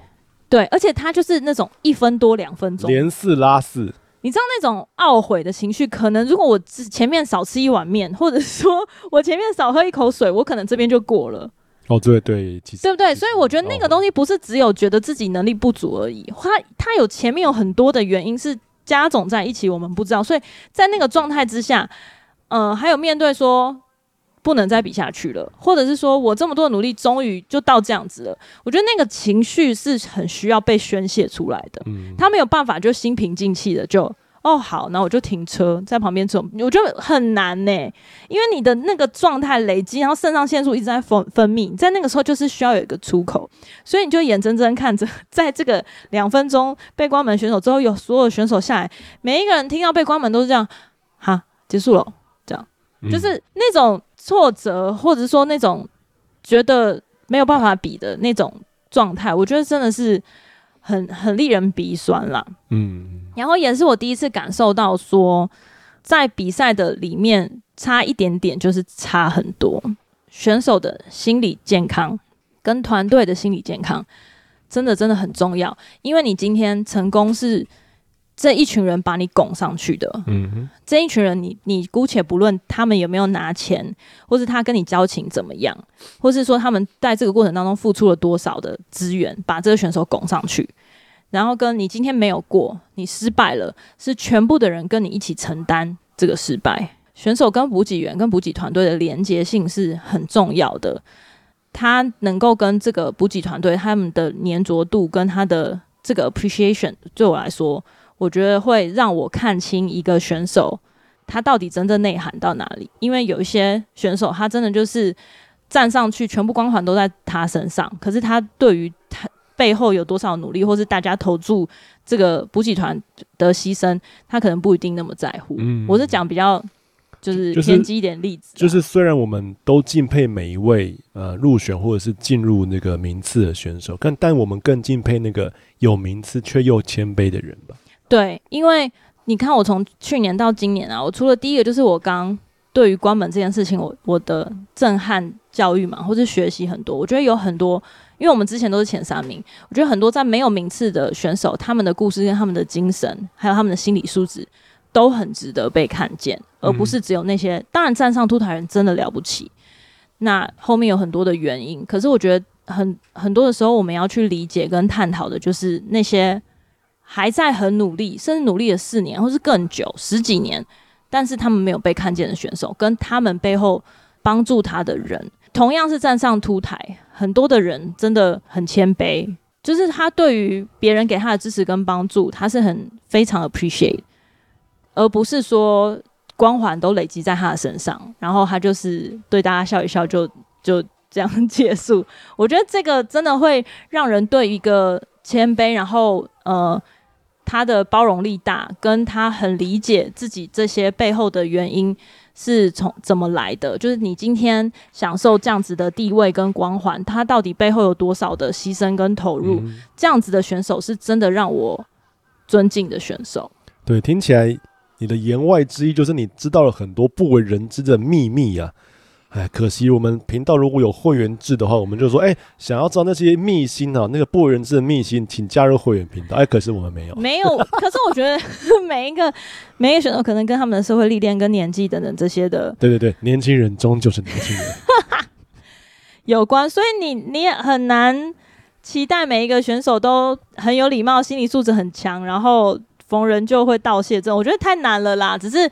对，而且他就是那种一分多两分钟连四拉四，你知道那种懊悔的情绪，可能如果我前面少吃一碗面，或者说我前面少喝一口水，我可能这边就过了。哦，对对，其实对不对？所以我觉得那个东西不是只有觉得自己能力不足而已，它它有前面有很多的原因是加总在一起，我们不知道。所以在那个状态之下，呃，还有面对说不能再比下去了，或者是说我这么多的努力终于就到这样子了，我觉得那个情绪是很需要被宣泄出来的。嗯，他没有办法就心平静气的就。哦，好，那我就停车在旁边走。我觉得很难呢，因为你的那个状态累积，然后肾上腺素一直在分分泌，在那个时候就是需要有一个出口，所以你就眼睁睁看着，在这个两分钟被关门选手之后，有所有选手下来，每一个人听到被关门都是这样，哈，结束了，这样，嗯、就是那种挫折，或者说那种觉得没有办法比的那种状态，我觉得真的是很很令人鼻酸啦。嗯。然后也是我第一次感受到说，在比赛的里面差一点点就是差很多。选手的心理健康跟团队的心理健康真的真的很重要，因为你今天成功是这一群人把你拱上去的。嗯，这一群人你你姑且不论他们有没有拿钱，或是他跟你交情怎么样，或是说他们在这个过程当中付出了多少的资源，把这个选手拱上去。然后跟你今天没有过，你失败了，是全部的人跟你一起承担这个失败。选手跟补给员跟补给团队的连接性是很重要的，他能够跟这个补给团队他们的粘着度跟他的这个 appreciation，对我来说，我觉得会让我看清一个选手他到底真正内涵到哪里。因为有一些选手他真的就是站上去，全部光环都在他身上，可是他对于他。背后有多少努力，或是大家投注这个补给团的牺牲，他可能不一定那么在乎。嗯，我是讲比较就是偏激一点例子，就是，就是虽然我们都敬佩每一位呃入选或者是进入那个名次的选手，但但我们更敬佩那个有名次却又谦卑的人吧。对，因为你看我从去年到今年啊，我除了第一个就是我刚对于关门这件事情，我我的震撼教育嘛，或是学习很多，我觉得有很多。因为我们之前都是前三名，我觉得很多在没有名次的选手，他们的故事跟他们的精神，还有他们的心理素质，都很值得被看见，而不是只有那些。嗯、当然，站上凸台人真的了不起，那后面有很多的原因。可是我觉得很很多的时候，我们要去理解跟探讨的，就是那些还在很努力，甚至努力了四年或是更久十几年，但是他们没有被看见的选手，跟他们背后帮助他的人。同样是站上凸台，很多的人真的很谦卑，就是他对于别人给他的支持跟帮助，他是很非常 appreciate，而不是说光环都累积在他的身上，然后他就是对大家笑一笑就就这样结束。我觉得这个真的会让人对一个谦卑，然后呃他的包容力大，跟他很理解自己这些背后的原因。是从怎么来的？就是你今天享受这样子的地位跟光环，他到底背后有多少的牺牲跟投入？嗯、这样子的选手是真的让我尊敬的选手。对，听起来你的言外之意就是你知道了很多不为人知的秘密呀、啊。哎，可惜我们频道如果有会员制的话，我们就说，哎，想要知道那些秘辛啊，那个不为人知的秘辛，请加入会员频道。哎，可是我们没有，没有。可是我觉得每一个每一个选手可能跟他们的社会历练、跟年纪等等这些的，对对对，年轻人终究是年轻人 有关。所以你你也很难期待每一个选手都很有礼貌、心理素质很强，然后逢人就会道谢。这种我觉得太难了啦。只是。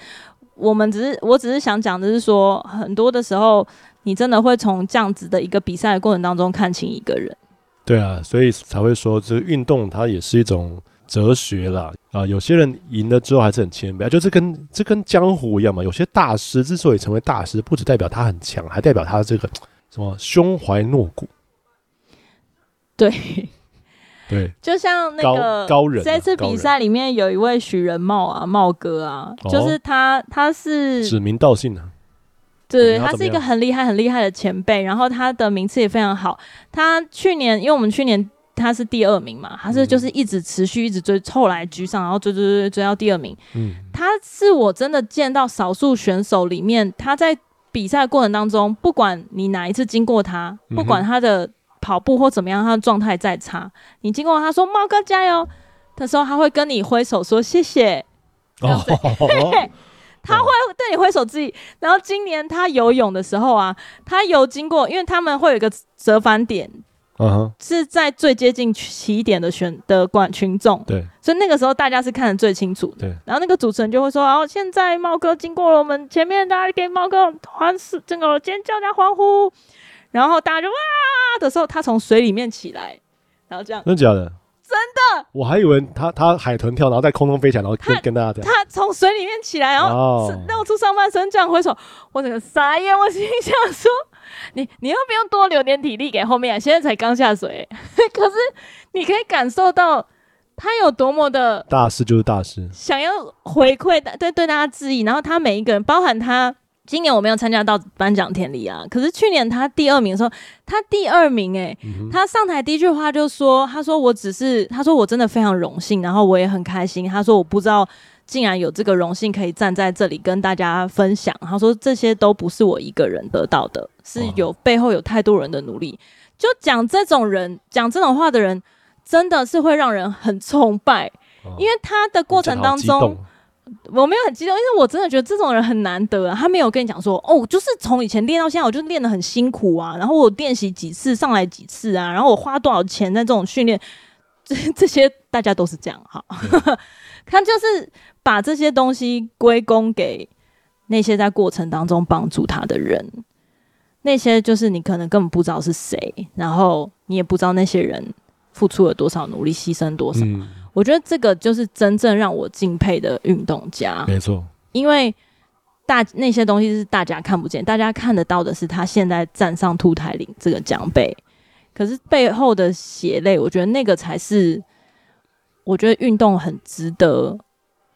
我们只是，我只是想讲的是说，很多的时候，你真的会从这样子的一个比赛的过程当中看清一个人。对啊，所以才会说，这个运动它也是一种哲学啦啊，有些人赢了之后还是很谦卑，就是跟这跟江湖一样嘛。有些大师之所以成为大师，不只代表他很强，还代表他这个什么胸怀诺骨。对，对，就像那个高人，这次比赛里面有一位许仁茂啊，茂哥啊，就是他，他是指名道姓啊。对，他是一个很厉害、很厉害的前辈，然后他的名次也非常好。他去年，因为我们去年他是第二名嘛，他是就是一直持续一直追，后来居上，然后追追追追到第二名。嗯，他是我真的见到少数选手里面，他在比赛过程当中，不管你哪一次经过他，不管他的跑步或怎么样，他的状态再差，你经过他说“猫哥加油”的时候，他会跟你挥手说谢谢。哦。他会对你挥手致意，然后今年他游泳的时候啊，他游经过，因为他们会有一个折返点，嗯哼，是在最接近起点的选的观群众，对，所以那个时候大家是看得最清楚的，对。然后那个主持人就会说：“哦，现在猫哥经过了我们前面，大家给猫哥欢呼，这个尖叫加欢呼。”然后大家就哇的时候，他从水里面起来，然后这样，真的假的？真的，我还以为他他海豚跳，然后在空中飞起来，然后跟跟大家讲。他从水里面起来，然后露出上半身这样挥手，我整个傻眼。我心想说：“你你又不用多留点体力给后面，现在才刚下水。”可是你可以感受到他有多么的大师，就是大师，想要回馈对对大家致意。然后他每一个人，包含他。今年我没有参加到颁奖典礼啊，可是去年他第二名的时候，他第二名诶、欸嗯，他上台第一句话就说：“他说我只是，他说我真的非常荣幸，然后我也很开心。他说我不知道竟然有这个荣幸可以站在这里跟大家分享。他说这些都不是我一个人得到的，是有背后有太多人的努力。就讲这种人，讲这种话的人，真的是会让人很崇拜，因为他的过程当中。”我没有很激动，因为我真的觉得这种人很难得啊。他没有跟你讲说，哦，就是从以前练到现在，我就练得很辛苦啊。然后我练习几次，上来几次啊。然后我花多少钱在这种训练，这这些大家都是这样哈。他 就是把这些东西归功给那些在过程当中帮助他的人，那些就是你可能根本不知道是谁，然后你也不知道那些人付出了多少努力，牺牲多少。嗯我觉得这个就是真正让我敬佩的运动家，没错。因为大那些东西是大家看不见，大家看得到的是他现在站上凸台领这个奖杯，可是背后的血泪，我觉得那个才是我觉得运动很值得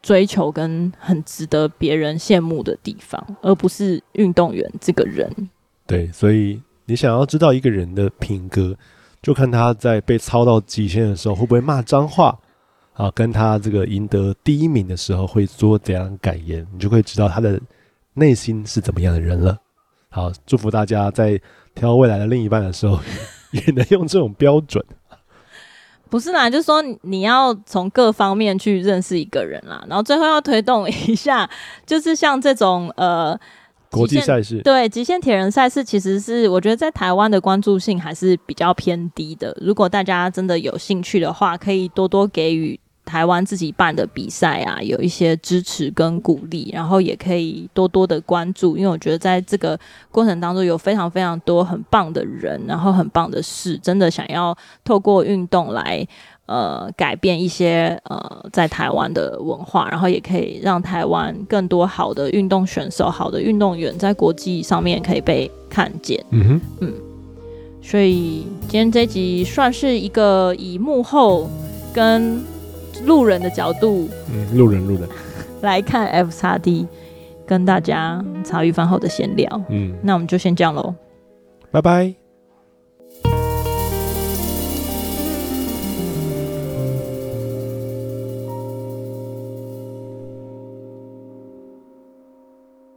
追求跟很值得别人羡慕的地方，而不是运动员这个人。对，所以你想要知道一个人的品格，就看他在被操到极限的时候会不会骂脏话。啊，跟他这个赢得第一名的时候会做怎样感言，你就会知道他的内心是怎么样的人了。好，祝福大家在挑未来的另一半的时候，也能用这种标准。不是啦，就是说你要从各方面去认识一个人啦，然后最后要推动一下，就是像这种呃国际赛事，对极限铁人赛事，其实是我觉得在台湾的关注性还是比较偏低的。如果大家真的有兴趣的话，可以多多给予。台湾自己办的比赛啊，有一些支持跟鼓励，然后也可以多多的关注，因为我觉得在这个过程当中有非常非常多很棒的人，然后很棒的事，真的想要透过运动来呃改变一些呃在台湾的文化，然后也可以让台湾更多好的运动选手、好的运动员在国际上面可以被看见。嗯哼，嗯，所以今天这集算是一个以幕后跟路人的角度，嗯，路人路人。来看 FXD，跟大家茶余饭后的闲聊，嗯，那我们就先这样喽，拜拜。